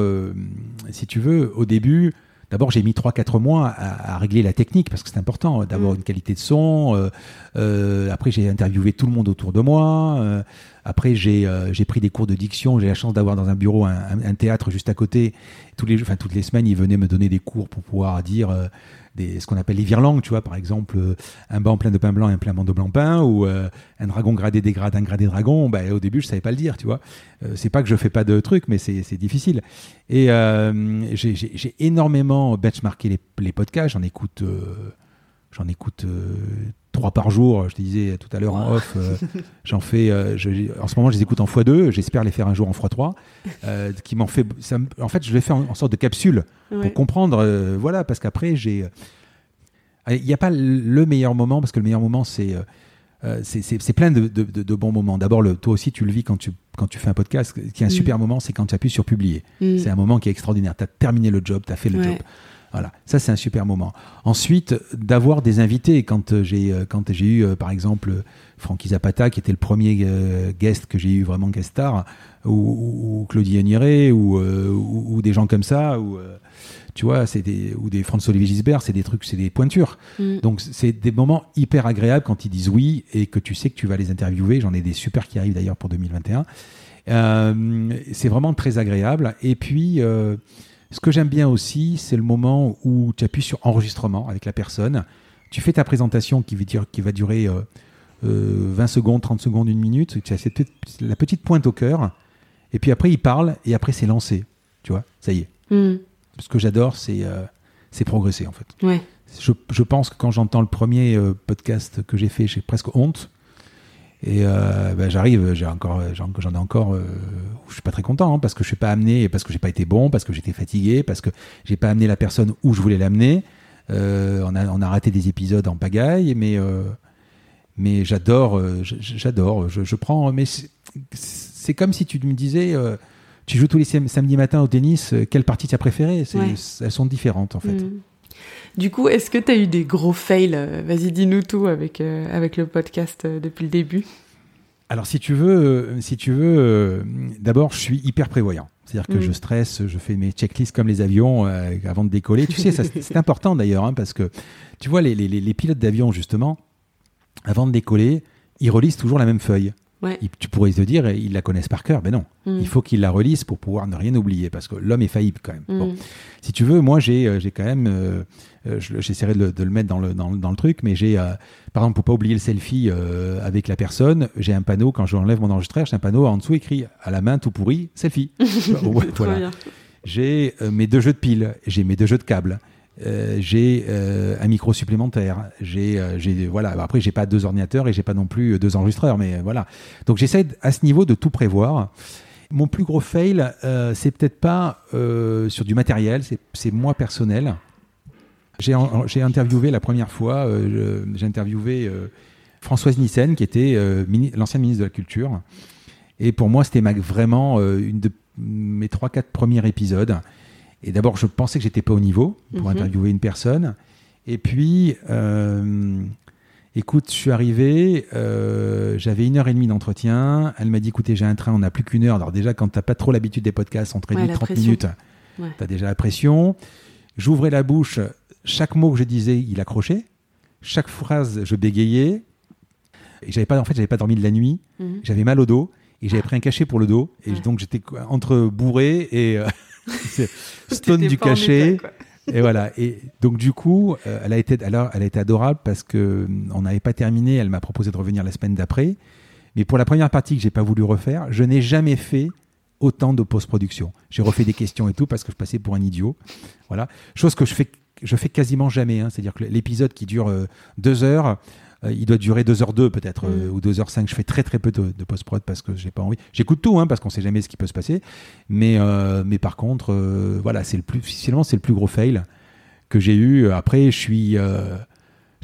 si tu veux, au début, D'abord, j'ai mis 3-4 mois à, à, régler la technique parce que c'est important d'avoir mmh. une qualité de son. après, j'ai interviewé tout le monde autour de moi. Après, euh, j'ai pris des cours de diction. J'ai la chance d'avoir dans un bureau un, un, théâtre juste à côté. Tous les, enfin, toutes les semaines, ils venaient me donner des cours pour pouvoir dire euh, ce qu'on appelle les virlangues, tu vois, par exemple, euh, un banc plein de pain blanc et un plein de blanc pain, ou un dragon gradé dégrade un gradé dragon. Bah, au début, je savais pas le dire, tu vois. c'est pas que je fais pas de trucs, mais c'est difficile. Et j'ai énormément benchmarké les, les podcasts. J'en écoute j'en écoute trois par jour. Je te disais tout à l'heure en off, euh, j'en fais. Euh, en ce moment, je les écoute en x2. J'espère les faire un jour en x3. Euh, qui m'en fait. Ça, en fait, je les fais en, sorte de capsule pour comprendre. voilà, parce qu'après, j'ai. Il n'y a pas le meilleur moment parce que le meilleur moment, c'est c'est plein de, de, bons moments. D'abord, toi aussi, tu le vis quand tu, quand tu fais un podcast. Qui est un mm. super moment, c'est quand tu appuies sur publier. Mm. C'est un moment qui est extraordinaire. Tu as terminé le job, tu as fait le job. Voilà, ça c'est un super moment. Ensuite, d'avoir des invités quand euh, j'ai euh, quand j'ai eu euh, par exemple Francky Zapata qui était le premier guest que j'ai eu vraiment guest star ou, Claudie Agniret ou, ou, des gens comme ça ou tu vois, c'est des ou des François-Olivier Gisbert, c'est des trucs, c'est des pointures. Mm. Donc c'est des moments hyper agréables quand ils disent oui et que tu sais que tu vas les interviewer. J'en ai des super qui arrivent d'ailleurs pour 2021. c'est vraiment très agréable. Et puis ce que j'aime bien aussi, c'est le moment où tu appuies sur enregistrement avec la personne. Tu fais ta présentation qui, va durer 20 euh, euh, secondes, 30 secondes, une minute. Tu as la petite pointe au cœur. Et puis après, il parle et après, c'est lancé. Tu vois, ça y est. Hmm. Ce que j'adore, c'est euh, progresser en fait. Je, je, pense que quand j'entends le premier podcast que j'ai fait, j'ai presque honte et euh, ben, j'arrive, j'ai encore, j'en ai encore, euh, je suis pas très content hein, parce que je suis pas amené, parce que j'ai pas été bon, parce que j'étais fatigué, parce que j'ai pas amené la personne où je voulais l'amener. Euh, on, a, on a raté des épisodes en pagaille, mais euh, mais j'adore, euh, j'adore. Je, je, prends, mais c'est comme si tu me disais, tu joues tous les samedis matins au tennis, quelle partie tu as préférée Elles sont différentes en fait. Mm. Du coup, est-ce que tu as eu des gros fails Vas-y, dis-nous tout avec, euh, avec le podcast euh, depuis le début. Alors, si tu veux, euh, si tu veux d'abord, je suis hyper prévoyant. C'est-à-dire que mm. je stresse, je fais mes checklists comme les avions avant de décoller. Tu sais, c'est important d'ailleurs, hein, parce que tu vois, les, les, les pilotes d'avion, justement, avant de décoller, ils relisent toujours la même feuille tu pourrais te dire, ils la connaissent par cœur. Mais non, mm. il faut qu'ils la relisent pour pouvoir ne rien oublier, parce que l'homme est faillible quand même. Bon. Mm. Si tu veux, moi, j'ai euh, quand même, euh, euh, j'essaierai de, le mettre dans le, dans, le truc, mais j'ai, par exemple, pour pas oublier le selfie avec la personne, j'ai un panneau, quand je enlève mon enregistreur, j'ai un panneau en dessous écrit à la main tout pourri, selfie. voilà. J'ai mes deux jeux de piles, j'ai mes deux jeux de câbles. Euh, j'ai euh, un micro supplémentaire. J'ai, euh, voilà. Après, j'ai pas deux ordinateurs et j'ai pas non plus deux enregistreurs, mais voilà. Donc, j'essaie à ce niveau de tout prévoir. Mon plus gros fail, c'est peut-être pas sur du matériel, c'est, moi personnel. J'ai, j'ai interviewé la première fois, j'ai interviewé Françoise Nissen, qui était l'ancienne ministre de la Culture. Et pour moi, c'était vraiment une de mes trois, quatre premiers épisodes. Et d'abord, je pensais que j'étais pas au niveau pour mhm. interviewer une personne. Et puis, euh, écoute, je suis arrivé, euh, j'avais une heure et demie d'entretien. Elle m'a dit, écoutez, j'ai un train, on n'a plus qu'une heure. Alors déjà, quand tu n'as pas trop l'habitude des podcasts, on te réduit 30 minutes. Tu as déjà la pression. J'ouvrais la bouche, chaque mot que je disais, il accrochait. Chaque phrase, je bégayais. Et j'avais pas, en fait, j'avais pas dormi de la nuit. Mhm. J'avais mal au dos et j'avais pris un cachet pour le dos. Et donc, j'étais entre bourré et... Euh, Stone du cachet. et voilà. Et donc du coup, euh, elle a été, alors, elle a été adorable parce que on n'avait pas terminé. Elle m'a proposé de revenir la semaine d'après. Mais pour la première partie que j'ai pas voulu refaire, je n'ai jamais fait autant de post-production. J'ai refait des questions et tout parce que je passais pour un idiot. Voilà. Chose que je fais, je fais quasiment jamais. Hein. C'est-à-dire que l'épisode qui dure euh, deux heures, euh, il doit durer 2h02 peut-être, euh, mm. ou 2h05. Je fais très très peu de, post-prod parce que j'ai pas envie. J'écoute tout, hein, parce qu'on sait jamais ce qui peut se passer. Mais, mais par contre, voilà, c'est le plus, finalement, c'est le plus gros fail que j'ai eu. Après, je suis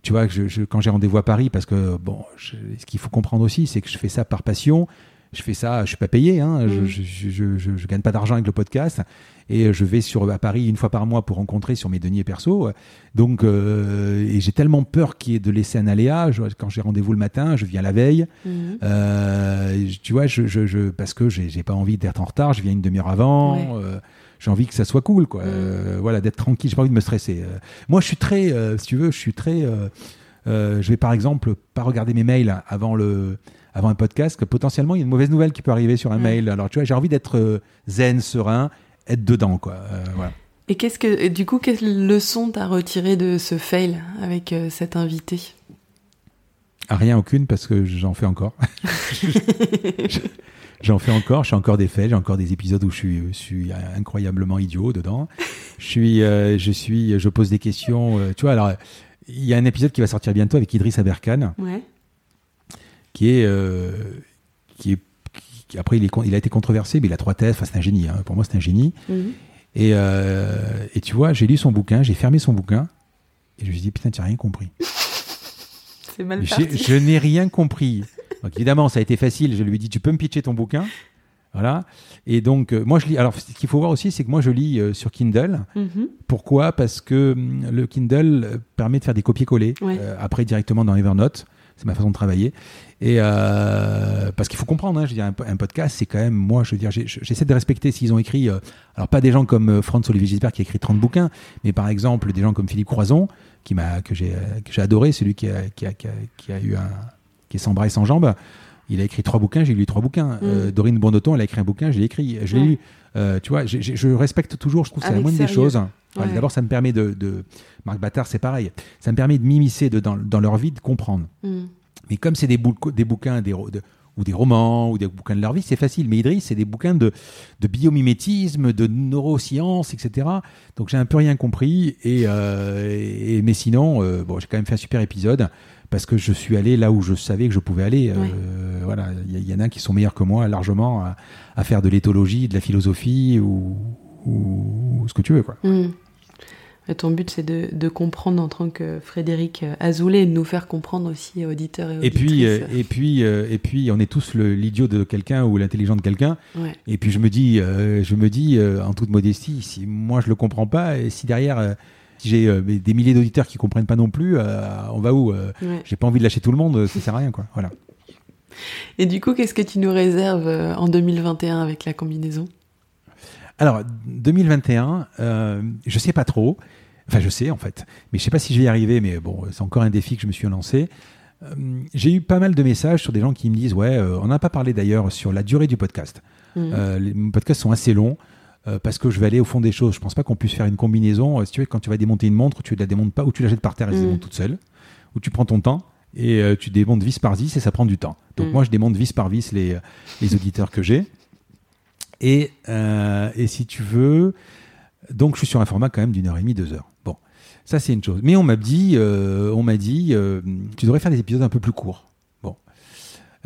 tu vois, je, quand j'ai rendez-vous à Paris, parce que bon, ce qu'il faut comprendre aussi, c'est que je fais ça par passion je fais ça, je suis pas payé, hein, mm. je, je, je, je, gagne pas d'argent avec le podcast et je vais sur à Paris une fois par mois pour rencontrer sur mes deniers perso. Donc euh, et j'ai tellement peur qu'il y ait de laisser un aléa. quand j'ai rendez-vous le matin, je viens la veille. Mm. Euh, tu vois, je, je, parce que j'ai pas envie d'être en retard. Je viens une demi-heure avant. Euh, j'ai envie que ça soit cool, quoi. Mm. voilà, d'être tranquille. J'ai pas envie de me stresser. moi, je suis très, si tu veux, je suis très. je vais par exemple pas regarder mes mails avant le avant un podcast que potentiellement il y a une mauvaise nouvelle qui peut arriver sur un mail. Alors tu vois, j'ai envie d'être euh, zen, serein, être dedans quoi. Euh, voilà. Et qu'est-ce que du coup quelle leçon t'as retiré de ce fail avec euh, cet invité? Ah, Rien aucune parce que j'en fais encore. J'en fais encore, je suis encore des faits, j'ai encore des épisodes où je suis, je suis incroyablement idiot dedans. Je suis, je suis, je pose des questions. tu vois, alors il y a un épisode qui va sortir bientôt avec Idriss Aberkan. Ouais qui est, euh, qui est après il, est, il a été controversé, mais il a trois thèses. Enfin, c'est un génie. Hein. Pour moi, c'est un génie. Mhm. Et, euh, et, tu vois, j'ai lu son bouquin, j'ai fermé son bouquin, et je me suis dit putain, tu n'as rien compris. c'est mal parti. Je n'ai rien compris. Donc, évidemment, ça a été facile. Je lui ai dit, tu peux me pitcher ton bouquin? Voilà. Et donc, euh, moi, je lis. Alors, ce qu'il faut voir aussi, c'est que moi, je lis sur Kindle. Mhm. Pourquoi? Parce que le Kindle permet de faire des copier-coller après directement dans Evernote. C'est ma façon de travailler. Et euh, parce qu'il faut comprendre, hein, je veux dire, un, podcast, c'est quand même, moi, je veux dire, j'essaie de respecter s'ils ont écrit, euh, alors pas des gens comme euh, Franz Olivier Gisbert qui a écrit 30 bouquins, mais par exemple des gens comme Philippe Croison, qui m'a, que j'ai, adoré, celui qui a, qui a, qui a, qui a eu un, qui est sans bras et sans jambes. Il a écrit trois bouquins, j'ai lu trois bouquins. Mm. Dorine Bondoton, elle a écrit un bouquin, j'ai écrit, je l'ai lu. tu vois, je respecte toujours, je trouve que c'est la moindre des choses. D'abord, ça me permet de, de... Marc Battard, c'est pareil. Ça me permet de m'immiscer dans, dans, leur vie, de comprendre. Mm. Mais comme c'est des, des, bouquins des, ou des romans ou des bouquins de leur vie, c'est facile. Mais Idriss, c'est des bouquins de, de, biomimétisme, de neurosciences, etc. Donc j'ai un peu rien compris. Et, euh, mais sinon, euh, bon, j'ai quand même fait un super épisode parce que je suis allé là où je savais que je pouvais aller. Euh, voilà, il y, en a qui sont meilleurs que moi largement à, faire de l'éthologie, de la philosophie ou, ou, ce que tu veux, quoi. Mmh ton but, c'est de, comprendre en tant que Frédéric Azoulay et de nous faire comprendre aussi, auditeurs et auditrices. Et puis, euh, et puis, euh, et puis, on est tous l'idiot de quelqu'un ou l'intelligent de quelqu'un. Et puis, je me dis, euh, je me dis, en toute modestie, si moi je le comprends pas, et si derrière, si j'ai des milliers d'auditeurs qui comprennent pas non plus, on va où J'ai pas envie de lâcher tout le monde, ça sert à rien, quoi. Voilà. Et du coup, qu'est-ce que tu nous réserves en 2021 avec la combinaison? Alors, 2021, euh, je sais pas trop. Enfin, je sais en fait, mais je sais pas si je vais y arriver. Mais bon, c'est encore un défi que je me suis lancé. Euh, j'ai eu pas mal de messages sur des gens qui me disent ouais, euh, on n'a pas parlé d'ailleurs sur la durée du podcast. Mmh. Les podcasts sont assez longs parce que je vais aller au fond des choses. Je pense pas qu'on puisse faire une combinaison. si tu veux, quand tu vas démonter une montre, tu la démontes pas ou tu la jettes par terre et elle se mmh. démonte toute seule, ou tu prends ton temps et tu démontes vis par vis et ça prend du temps. Donc mmh. moi, je démonte vis par vis les, les auditeurs que j'ai. Et, et si tu veux, donc je suis sur un format quand même d'une heure et demie, deux heures. Bon, ça c'est une chose. Mais on m'a dit, euh, on m'a dit, euh, tu devrais faire des épisodes un peu plus courts. Bon,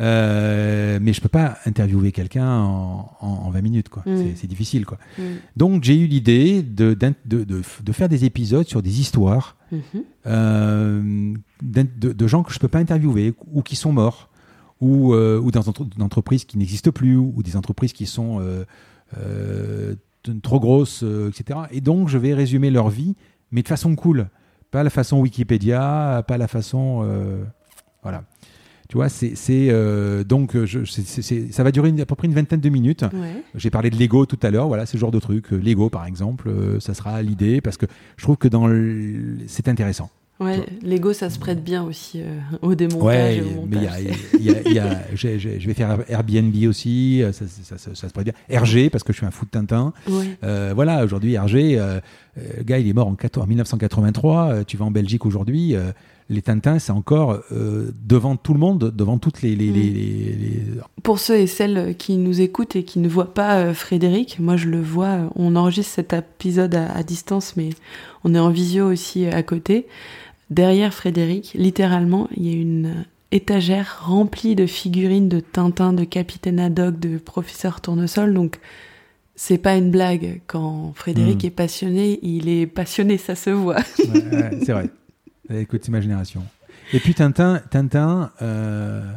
euh, mais je peux pas interviewer quelqu'un en, en, 20 minutes, quoi. Mm. C'est difficile, quoi. Mm. Donc j'ai eu l'idée de de, de, de, faire des épisodes sur des histoires mm-hmm. de, gens que je peux pas interviewer ou qui sont morts ou, ou dans une entreprise qui n'existe plus ou des entreprises qui sont trop grosses, euh, etc. Et donc, je vais résumer leur vie, mais de façon cool. Pas la façon Wikipédia, pas la façon. Euh, voilà. Tu vois, c'est euh, donc je, ça va durer à peu près une vingtaine de minutes. J'ai parlé de Lego tout à l'heure, voilà, ce genre de truc. Lego, par exemple, ça sera l'idée parce que je trouve que dans c'est intéressant. Ouais, Lego, ça se prête bien aussi euh, au démontage et au montage. je vais faire Airbnb aussi, ça, ça, ça, se prête bien. RG, parce que je suis un fou de Tintin. Euh, voilà, aujourd'hui, RG, euh, le gars, il est mort en, 14, en 1983. tu vas en Belgique aujourd'hui, les Tintins, c'est encore devant tout le monde, devant toutes les, les, Pour ceux et celles qui nous écoutent et qui ne voient pas Frédéric, moi je le vois, on enregistre cet épisode à, à distance, mais on est en visio aussi à côté. Derrière Frédéric, littéralement, il y a une étagère remplie de figurines de Tintin, de Capitaine Haddock, de Professeur Tournesol. Donc, c'est pas une blague. Quand Frédéric hmm. est passionné, il est passionné, ça se voit. c'est vrai. Écoute, c'est ma génération. Et puis Tintin, Tintin euh,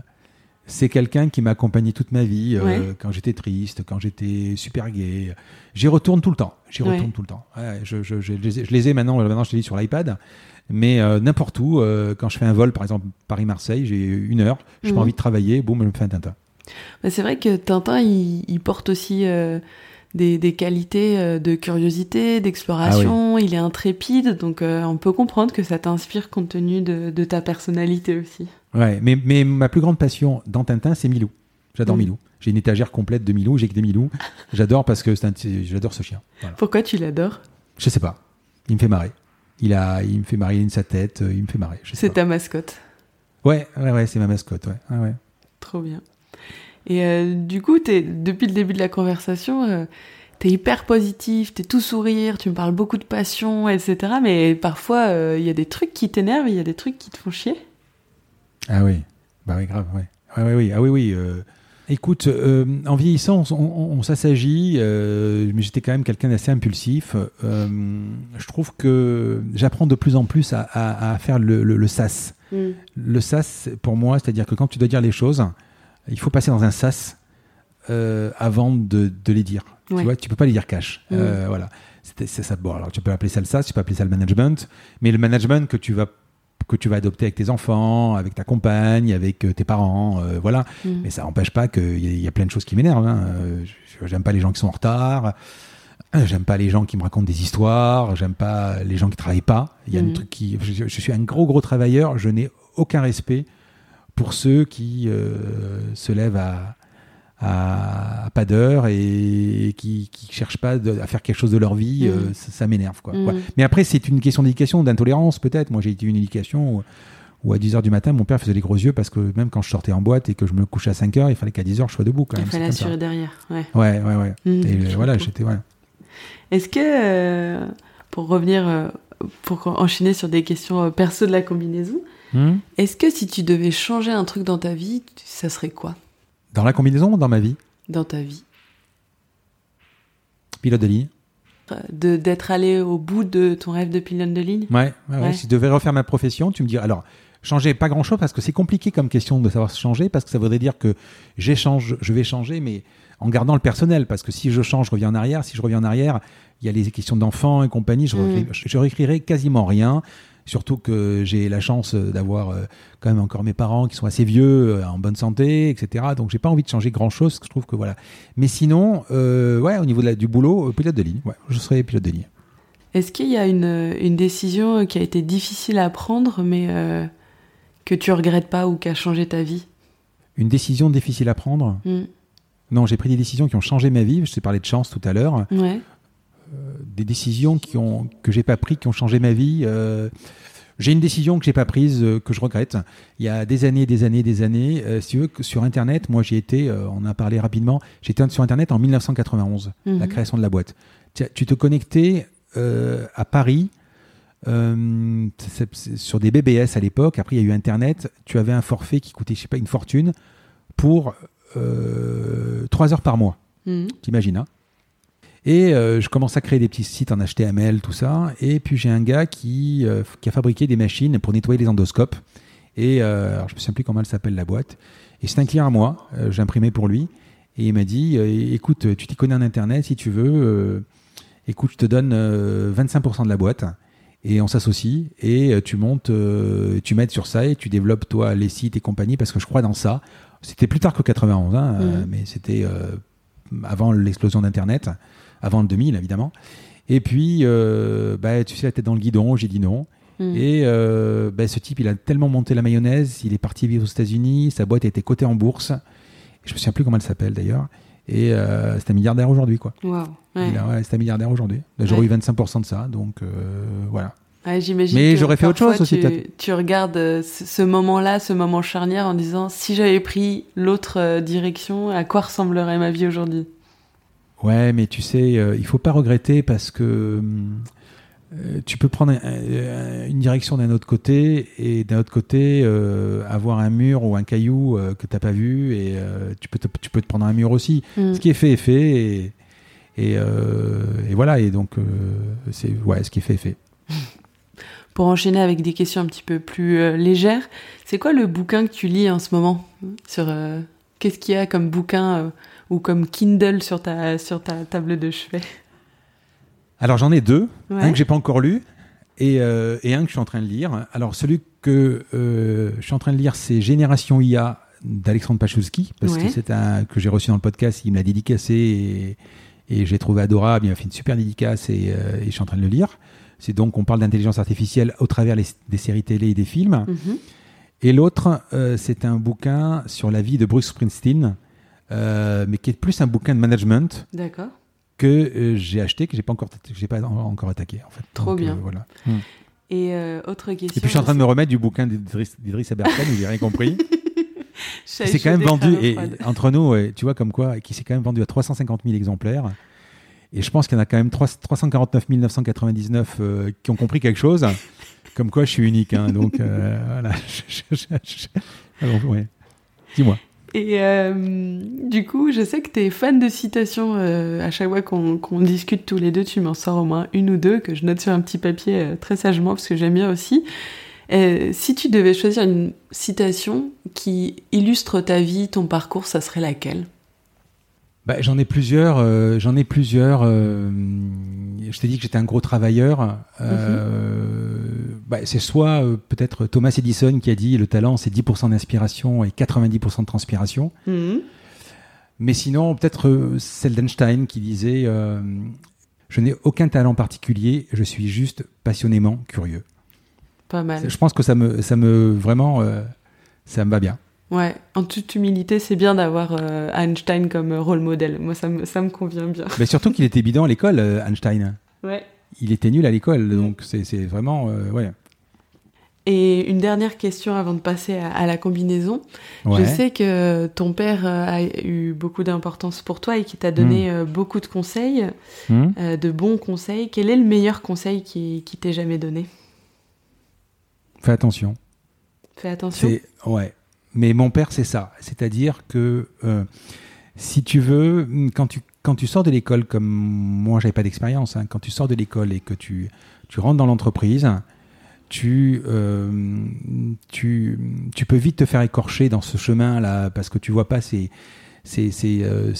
c'est quelqu'un qui m'a accompagné toute ma vie, euh, quand j'étais triste, quand j'étais super gay. J'y retourne tout le temps. J'y retourne tout le temps. je, je, je, les ai maintenant, maintenant je les lis sur l'iPad. Mais euh, n'importe où, euh, quand je fais un vol, par exemple Paris-Marseille, j'ai une heure, je n'ai pas mhm. envie de travailler, boum, je me fais un Tintin. Bah, c'est vrai que Tintin, il, porte aussi euh, des, des, qualités de curiosité, d'exploration, ah il est intrépide, donc on peut comprendre que ça t'inspire compte tenu de, de, ta personnalité aussi. Ouais, mais, mais ma plus grande passion dans Tintin, c'est Milou. J'adore mhm. Milou. J'ai une étagère complète de Milou, j'ai que des Milou. J'adore parce que j'adore ce chien. Pourquoi tu l'adores? Je sais pas. Il me fait marrer. Il, a, il me fait marrer sa tête, euh, il me fait marrer. C'est ta mascotte Ouais, ouais, ouais c'est ma mascotte, ouais. ouais. Trop bien. Et euh, du coup, es, depuis le début de la conversation, euh, tu es hyper positif, tu es tout sourire, tu me parles beaucoup de passion, etc. Mais parfois, il y a des trucs qui t'énervent, il y a des trucs qui te font chier? Ah oui, bah oui, grave, ouais. Ouais, oui, ah oui, oui. Écoute, euh, en vieillissant, on, s'assagit, euh, mais j'étais quand même quelqu'un d'assez impulsif. Euh, je trouve que j'apprends de plus en plus à, faire le, sas. Mm. Le sas, pour moi, c'est-à-dire que quand tu dois dire les choses, il faut passer dans un sas avant de, les dire. Tu vois, tu peux pas les dire cash. Mm. voilà. C'est ça. Bon, alors tu peux appeler ça le sas, tu peux appeler ça le management, mais le management que tu vas que tu vas adopter avec tes enfants, avec ta compagne, avec euh, tes parents, euh, voilà. Mm. Mais ça n'empêche pas qu'il y, y, a plein de choses qui m'énervent. Hein. Euh, j'aime pas les gens qui sont en retard. J'aime pas les gens qui me racontent des histoires. J'aime pas les gens qui travaillent pas. Il y a un mm. truc qui. Je, suis un gros gros travailleur. Je n'ai aucun respect pour ceux qui se lèvent à à, pas d'heure et, qui, qui cherchent pas à faire quelque chose de leur vie, mm. euh, ça, m'énerve. Quoi. Mm. Mais après, c'est une question d'éducation, d'intolérance peut-être. Moi, j'ai été une éducation où, à 10h du matin, mon père faisait les gros yeux parce que même quand je sortais en boîte et que je me couchais à 5h, il fallait qu'à 10h, je sois debout. Quand même, il fallait assurer derrière. Ouais, ouais, ouais. ouais. Mm. et voilà, j'étais. Ouais. Est-ce que, euh, pour revenir, euh, pour enchaîner sur des questions perso de la combinaison, est-ce que si tu devais changer un truc dans ta vie, ça serait quoi? Dans la combinaison ou dans ma vie Dans ta vie. Pilote de ligne. De, d'être allé au bout de ton rêve de pilote de ligne ouais, ouais, Si je devais refaire ma profession, tu me dirais. Alors, changer pas grand chose parce que c'est compliqué comme question de savoir changer parce que ça voudrait dire que j'échange, je vais changer, mais en gardant le personnel. Parce que si je change, je reviens en arrière. Si je reviens en arrière, il y a les questions d'enfants et compagnie. Je, mm. je réécrirai quasiment rien. Surtout que j'ai la chance d'avoir euh, quand même encore mes parents qui sont assez vieux, euh, en bonne santé, etc. Donc j'ai pas envie de changer grand chose. Je trouve que voilà. Mais sinon, euh, ouais, au niveau de la, du boulot, pilote de ligne. Ouais, je serai pilote de ligne. Est-ce qu'il y a une, une, décision qui a été difficile à prendre, mais que tu regrettes pas ou qui a changé ta vie? Une décision difficile à prendre? Mm. Non, j'ai pris des décisions qui ont changé ma vie. Je t'ai parlé de chance tout à l'heure. Ouais. Euh, des décisions qui ont, que j'ai pas prises, qui ont changé ma vie. Euh, j'ai une décision que j'ai pas prise, euh, que je regrette. Il y a des années, des années, des années. si tu veux, sur Internet, moi j'ai été, on a parlé rapidement, j'étais sur Internet en 1991, la mhm. création de la boîte. Tu, te connectais à Paris sur des BBS à l'époque. Après, il y a eu Internet. Tu avais un forfait qui coûtait, je sais pas, une fortune pour 3 heures par mois. Mhm. T'imagines, hein? Et euh, je commence à créer des petits sites en HTML, tout ça. Et puis j'ai un gars qui, euh, qui, a fabriqué des machines pour nettoyer les endoscopes. Et euh, alors je me souviens plus comment elle s'appelle la boîte. Et c'est un client à moi, j'ai imprimé pour lui. Et il m'a dit, écoute, tu t'y connais en Internet si tu veux. écoute, je te donne 25% de la boîte et on s'associe et tu montes, tu m'aides sur ça et tu développes toi les sites et compagnie parce que je crois dans ça. C'était plus tard que 91, hein, mmh. mais c'était avant l'explosion d'Internet avant le 2000 évidemment. Et puis, euh, bah, tu sais, la tête dans le guidon, j'ai dit non. Mm. Et euh, ben, ce type, il a tellement monté la mayonnaise, il est parti vivre aux États-Unis, sa boîte a été cotée en bourse. Je me souviens plus comment elle s'appelle d'ailleurs. Et euh, c'est un milliardaire aujourd'hui, quoi. Wow. Ouais. c'est un milliardaire aujourd'hui. J'aurais eu 25% de ça, donc voilà. j'imagine Mais j'aurais fait autre chose aussi. Tu, tu regardes ce moment-là, ce moment charnière, en disant si j'avais pris l'autre direction, à quoi ressemblerait ma vie aujourd'hui? Ouais, mais tu sais, euh, il faut pas regretter parce que hum, euh, tu peux prendre une direction d'un autre côté et d'un autre côté euh, avoir un mur ou un caillou euh, que tu n'as pas vu et tu, peux te, tu peux te prendre un mur aussi. Mm. Ce qui est fait est fait et, et, et voilà. Et donc, c'est ouais, ce qui est fait est fait. Pour enchaîner avec des questions un petit peu plus légères, c'est quoi le bouquin que tu lis en ce moment? Sur Qu'est-ce qu'il y a comme bouquin ou comme Kindle sur ta, sur ta table de chevet alors j'en ai deux, un que j'ai pas encore lu et, euh, et, un que je suis en train de lire. Alors celui que euh, je suis en train de lire, c'est Génération IA d'Alexandre Pachowski, parce que c'est un que j'ai reçu dans le podcast, il me l'a dédicacé et, et j'ai trouvé adorable, il m'a fait une super dédicace et, euh, et, je suis en train de le lire. C'est donc on parle d'intelligence artificielle au travers des séries télé et des films. Mhm. Et l'autre, euh, c'est un bouquin sur la vie de Bruce Springsteen, euh, mais qui est plus un bouquin de management. D'accord que euh, j'ai acheté, que j'ai pas encore, j'ai pas encore attaqué en fait. Trop bien. Euh, voilà. Hmm. Et euh, autre question. Et puis je suis en train de me remettre du bouquin d'Idriss Aberkan, où j'ai rien compris. c'est quand même vendu, et, entre nous, tu vois, comme quoi, qui s'est quand même vendu à 350 000 exemplaires. Et je pense qu'il y en a quand même 3, 349 999 qui ont compris quelque chose. comme quoi, je suis unique. Hein, donc, voilà. Alors, ouais. Dis-moi. Et euh, du coup, je sais que tu es fan de citations. Euh, à chaque fois qu'on discute tous les deux, tu m'en sors au moins une ou deux que je note sur un petit papier euh, très sagement parce que j'aime bien aussi. si tu devais choisir une citation qui illustre ta vie, ton parcours, ça serait laquelle? Bah, J'en ai plusieurs. J'en ai plusieurs. je t'ai dit que j'étais un gros travailleur. Mhm bah, c'est soit euh, peut-être Thomas Edison qui a dit le talent c'est 10% d'inspiration et 90% de transpiration. Mhm. Mais sinon, peut-être euh, celle d'Einstein qui disait euh, Je n'ai aucun talent particulier, je suis juste passionnément curieux. Pas mal. Je pense que ça me, ça me vraiment, ça me va bien. Ouais, en toute humilité, c'est bien d'avoir Einstein comme rôle modèle. Moi, ça me, ça me convient bien. Mais surtout qu'il était bidon à l'école, Einstein. Ouais il était nul à l'école, donc c'est vraiment euh, ouais. Et une dernière question avant de passer à, la combinaison. Je sais que ton père euh, a eu beaucoup d'importance pour toi et qui t'a donné hmm. euh, beaucoup de conseils, hmm. de bons conseils. Quel est le meilleur conseil qui, qui t'ait jamais donné? Fais attention. Fais attention. Ouais. Mais mon père, c'est ça. C'est-à-dire que si tu veux, quand tu quand tu sors de l'école, comme moi, j'avais pas d'expérience, hein, quand tu sors de l'école et que tu, tu rentres dans l'entreprise, tu, euh, tu, tu peux vite te faire écorcher dans ce chemin-là parce que tu vois pas ces, c'est, euh,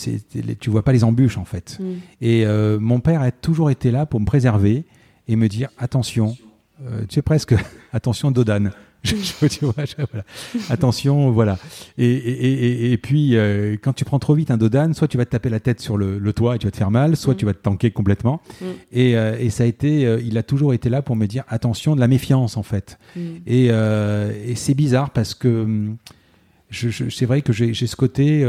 tu vois pas les embûches en fait. Mm. Et euh, mon père a toujours été là pour me préserver et me dire attention, tu sais presque attention Dodane. Attention, voilà. Et, puis, euh, quand tu prends trop vite un dodan, soit tu vas te taper la tête sur le, toit et tu vas te faire mal, soit mm. tu vas te tanker complètement. Mm. Euh, et, ça a été, euh, il a toujours été là pour me dire attention, de la méfiance en fait. Mm. Et, c'est bizarre parce que hum, c'est vrai que j'ai ce côté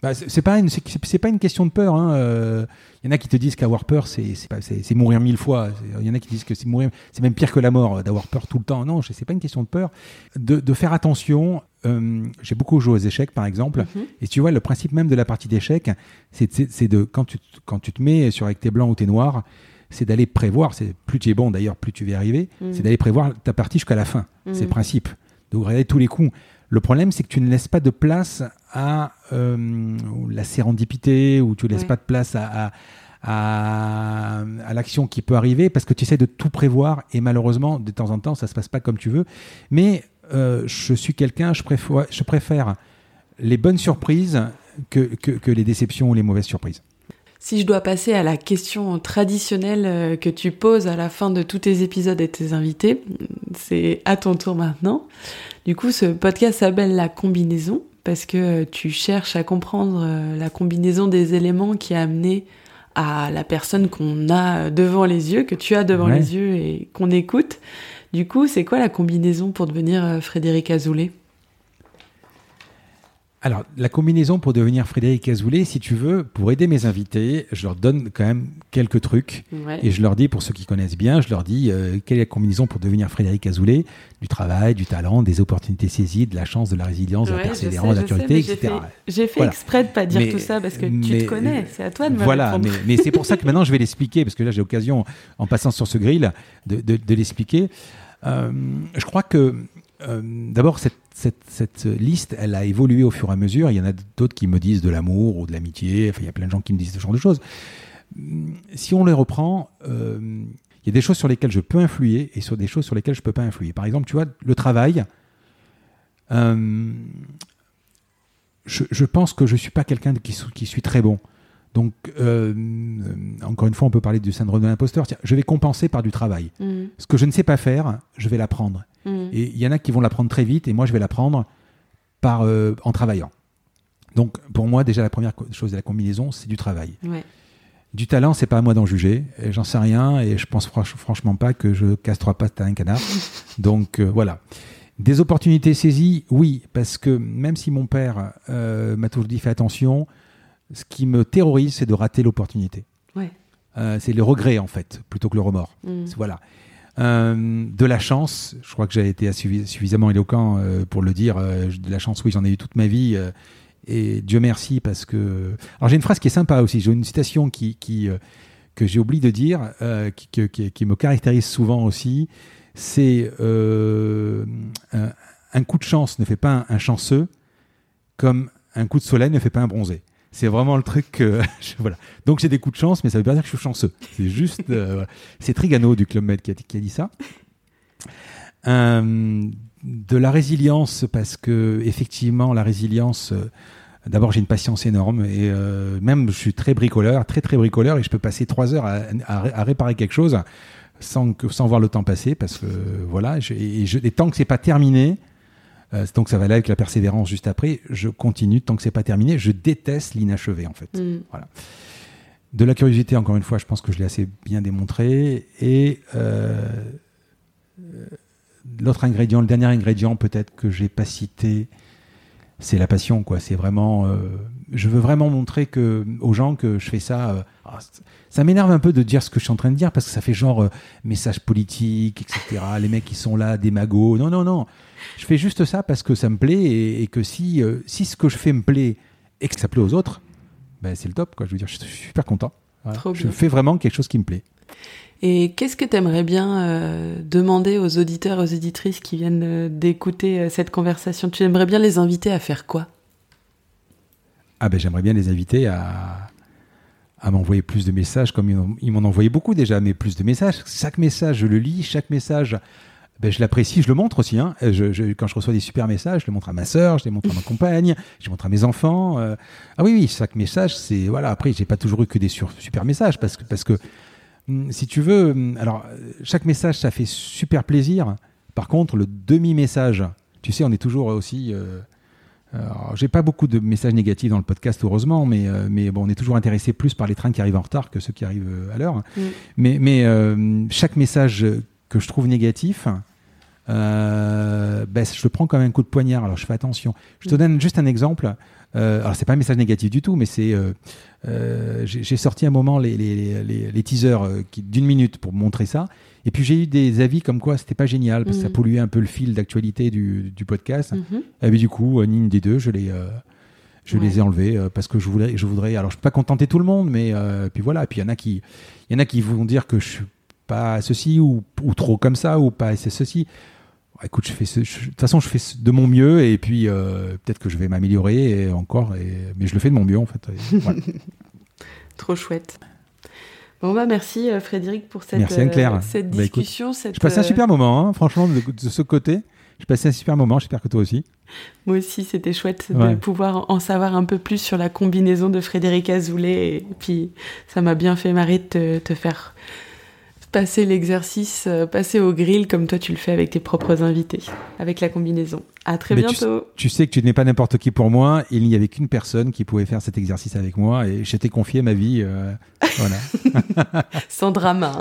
bah, c'est pas une c'est pas une question de peur. Il hein. euh, y en a qui te disent qu'avoir peur c'est c'est mourir mille fois. Il y en a qui disent que c'est mourir c'est même pire que la mort d'avoir peur tout le temps. Non, c'est pas une question de peur. De, de faire attention. Euh, J'ai beaucoup joué aux échecs par exemple. Mm-hmm. Et tu vois le principe même de la partie d'échecs, c'est de quand tu quand tu te mets sur avec tes blancs ou tes noirs, c'est d'aller prévoir. C'est plus tu es bon d'ailleurs, plus tu vas arriver. Mm. C'est d'aller prévoir ta partie jusqu'à la fin. C'est le mm. principe. Donc regarder tous les coups. Le problème, c'est que tu ne laisses pas de place à euh, la sérendipité ou tu ne laisses pas de place à, à, à, l'action qui peut arriver parce que tu essaies de tout prévoir et malheureusement, de temps en temps, ça ne se passe pas comme tu veux. Mais euh, je suis quelqu'un, je préfère, je préfère les bonnes surprises que, que, que les déceptions ou les mauvaises surprises. Si je dois passer à la question traditionnelle euh, que tu poses à la fin de tous tes épisodes et tes invités, c'est à ton tour maintenant. Du coup, ce podcast s'appelle La combinaison parce que tu cherches à comprendre euh, la combinaison des éléments qui a amené à la personne qu'on a devant les yeux, que tu as devant les yeux et qu'on écoute. Du coup, c'est quoi la combinaison pour devenir euh, Frédéric Azoulay? Alors, la combinaison pour devenir Frédéric Azoulay, si tu veux, pour aider mes invités, je leur donne quand même quelques trucs. Et je leur dis, pour ceux qui connaissent bien, je leur dis euh, quelle est la combinaison pour devenir Frédéric Azoulay? Du travail, du talent, des opportunités saisies, de la chance, de la résilience, de la persévérance, de la curiosité, etc. J'ai fait, exprès de pas dire tout ça parce que tu te connais, c'est à toi de me Voilà, mais, c'est pour ça que maintenant je vais l'expliquer, parce que là j'ai l'occasion, en passant sur ce grill, de, l'expliquer. Euh, je crois que euh, d'abord, cette, cette, liste, elle a évolué au fur et à mesure. Il y en a d'autres qui me disent de l'amour ou de l'amitié. Enfin, il y a plein de gens qui me disent ce genre de choses. Si on les reprend, euh, il y a des choses sur lesquelles je peux influer et sur des choses sur lesquelles je ne peux pas influer. Par exemple, tu vois, le travail. Euh, je, pense que je ne suis pas quelqu'un qui, qui suis très bon. Donc, encore une fois, on peut parler du syndrome de l'imposteur. Je vais compenser par du travail. Mm. Ce que je ne sais pas faire, je vais l'apprendre. Mm. Et il y en a qui vont l'apprendre très vite, et moi, je vais l'apprendre par euh, en travaillant. Donc, pour moi, déjà, la première chose de la combinaison, c'est du travail. Du talent, c'est pas à moi d'en juger. J'en sais rien, et je pense franchement pas que je casse trois pattes à un canard. Donc, euh, voilà. Des opportunités saisies, oui, parce que même si mon père euh, m'a toujours dit fais attention, ce qui me terrorise, c'est de rater l'opportunité. c'est le regret, en fait, plutôt que le remords. Mm. Voilà. Euh, de la chance, je crois que j'ai été suffisamment éloquent euh, pour le dire. Euh, de la chance, oui, j'en ai eu toute ma vie. et Dieu merci parce que. Alors j'ai une phrase qui est sympa aussi. J'ai une citation qui, que j'ai oublié de dire, qui, me caractérise souvent aussi. C'est un, coup de chance ne fait pas un chanceux, comme un coup de soleil ne fait pas un bronzé. C'est vraiment le truc que. voilà. Donc j'ai des coups de chance, mais ça veut pas dire que je suis chanceux. C'est juste. Euh, c'est Trigano du Club Med qui a, dit ça. Euh, de la résilience, parce que effectivement, la résilience. Euh, d'abord, j'ai une patience énorme et même je suis très bricoleur, très très bricoleur et je peux passer trois heures à, réparer quelque chose sans, sans voir le temps passer parce que voilà, et, et tant que c'est pas terminé, euh, donc ça va aller avec la persévérance juste après. Je continue tant que c'est pas terminé. Je déteste l'inachevé en fait. Mm. Voilà. De la curiosité, encore une fois, je pense que je l'ai assez bien démontré. Et euh, l'autre ingrédient, le dernier ingrédient peut-être que j'ai pas cité, c'est la passion. Quoi. C'est vraiment, euh, je veux vraiment montrer que aux gens que je fais ça. Ah, ça m'énerve un peu de dire ce que je suis en train de dire parce que ça fait genre message politique, etc. Les mecs qui sont là, des magots. Non, non, non je fais juste ça parce que ça me plaît et, que si, euh, si ce que je fais me plaît et que ça plaît aux autres, ben c'est le top. Quoi. Je veux dire, je suis super content. Je fais vraiment quelque chose qui me plaît. Et qu'est-ce que tu aimerais bien euh, demander aux auditeurs, aux éditrices qui viennent euh, d'écouter cette conversation? Tu aimerais bien les inviter à faire quoi? Ah ben j'aimerais bien les inviter à, à m'envoyer plus de messages, comme ils m'en envoyé beaucoup déjà, mais plus de messages. Chaque message, je le lis, chaque message, ben, je l'apprécie, je le montre aussi. Hein. Quand je reçois des super messages, je les montre à ma sœur, je les montre à ma compagne, je les montre à mes enfants. Euh. Ah oui, oui, chaque message, c'est voilà. Après, j'ai pas toujours eu que des super messages parce que parce que si tu veux, hum, alors chaque message, ça fait super plaisir. Par contre, le demi message, tu sais, on est toujours aussi. Euh, j'ai pas beaucoup de messages négatifs dans le podcast, heureusement, mais, euh, mais bon, on est toujours intéressé plus par les trains qui arrivent en retard que ceux qui arrivent euh, à l'heure. Mm. Mais, mais chaque message que je trouve négatif, euh, ben, je le prends comme un coup de poignard. Alors je fais attention. Je te mm. donne juste un exemple. Euh, alors c'est pas un message négatif du tout, mais c'est euh, euh j'ai sorti un moment les, les, les, les teasers euh, d'une minute pour montrer ça. Et puis j'ai eu des avis comme quoi c'était pas génial parce que ça mm. polluait un peu le fil d'actualité du, du, podcast. Mm-hmm. Et du coup, ni une des deux, je les je les ai enlevés parce que je voulais je voudrais. Alors je peux pas contenter tout le monde, mais puis voilà. Et puis il y en a qui il y en a qui vont dire que je suis pas ceci ou, ou trop comme ça ou pas c'est ceci écoute, je fais de toute façon, je fais de mon mieux et puis euh, peut-être que je vais m'améliorer et encore, et, mais je le fais de mon mieux en fait. Trop chouette. Bon bah merci euh, Frédéric pour cette, euh, cette bah, discussion. cette, je passais un super moment, hein, franchement, de, ce côté. Je passais un super moment, j'espère que toi aussi. Moi aussi, c'était chouette de pouvoir en savoir un peu plus sur la combinaison de Frédéric Azoulay. Et puis, ça m'a bien fait marrer de te faire passer l'exercice, euh, passer au grill comme toi tu le fais avec tes propres invités, avec la combinaison. À très bientôt. Tu, sais que tu n'es pas n'importe qui pour moi. Il n'y avait qu'une personne qui pouvait faire cet exercice avec moi et j'étais confié ma vie. Euh, voilà. Sans drama.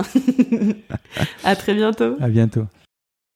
à très bientôt. À bientôt.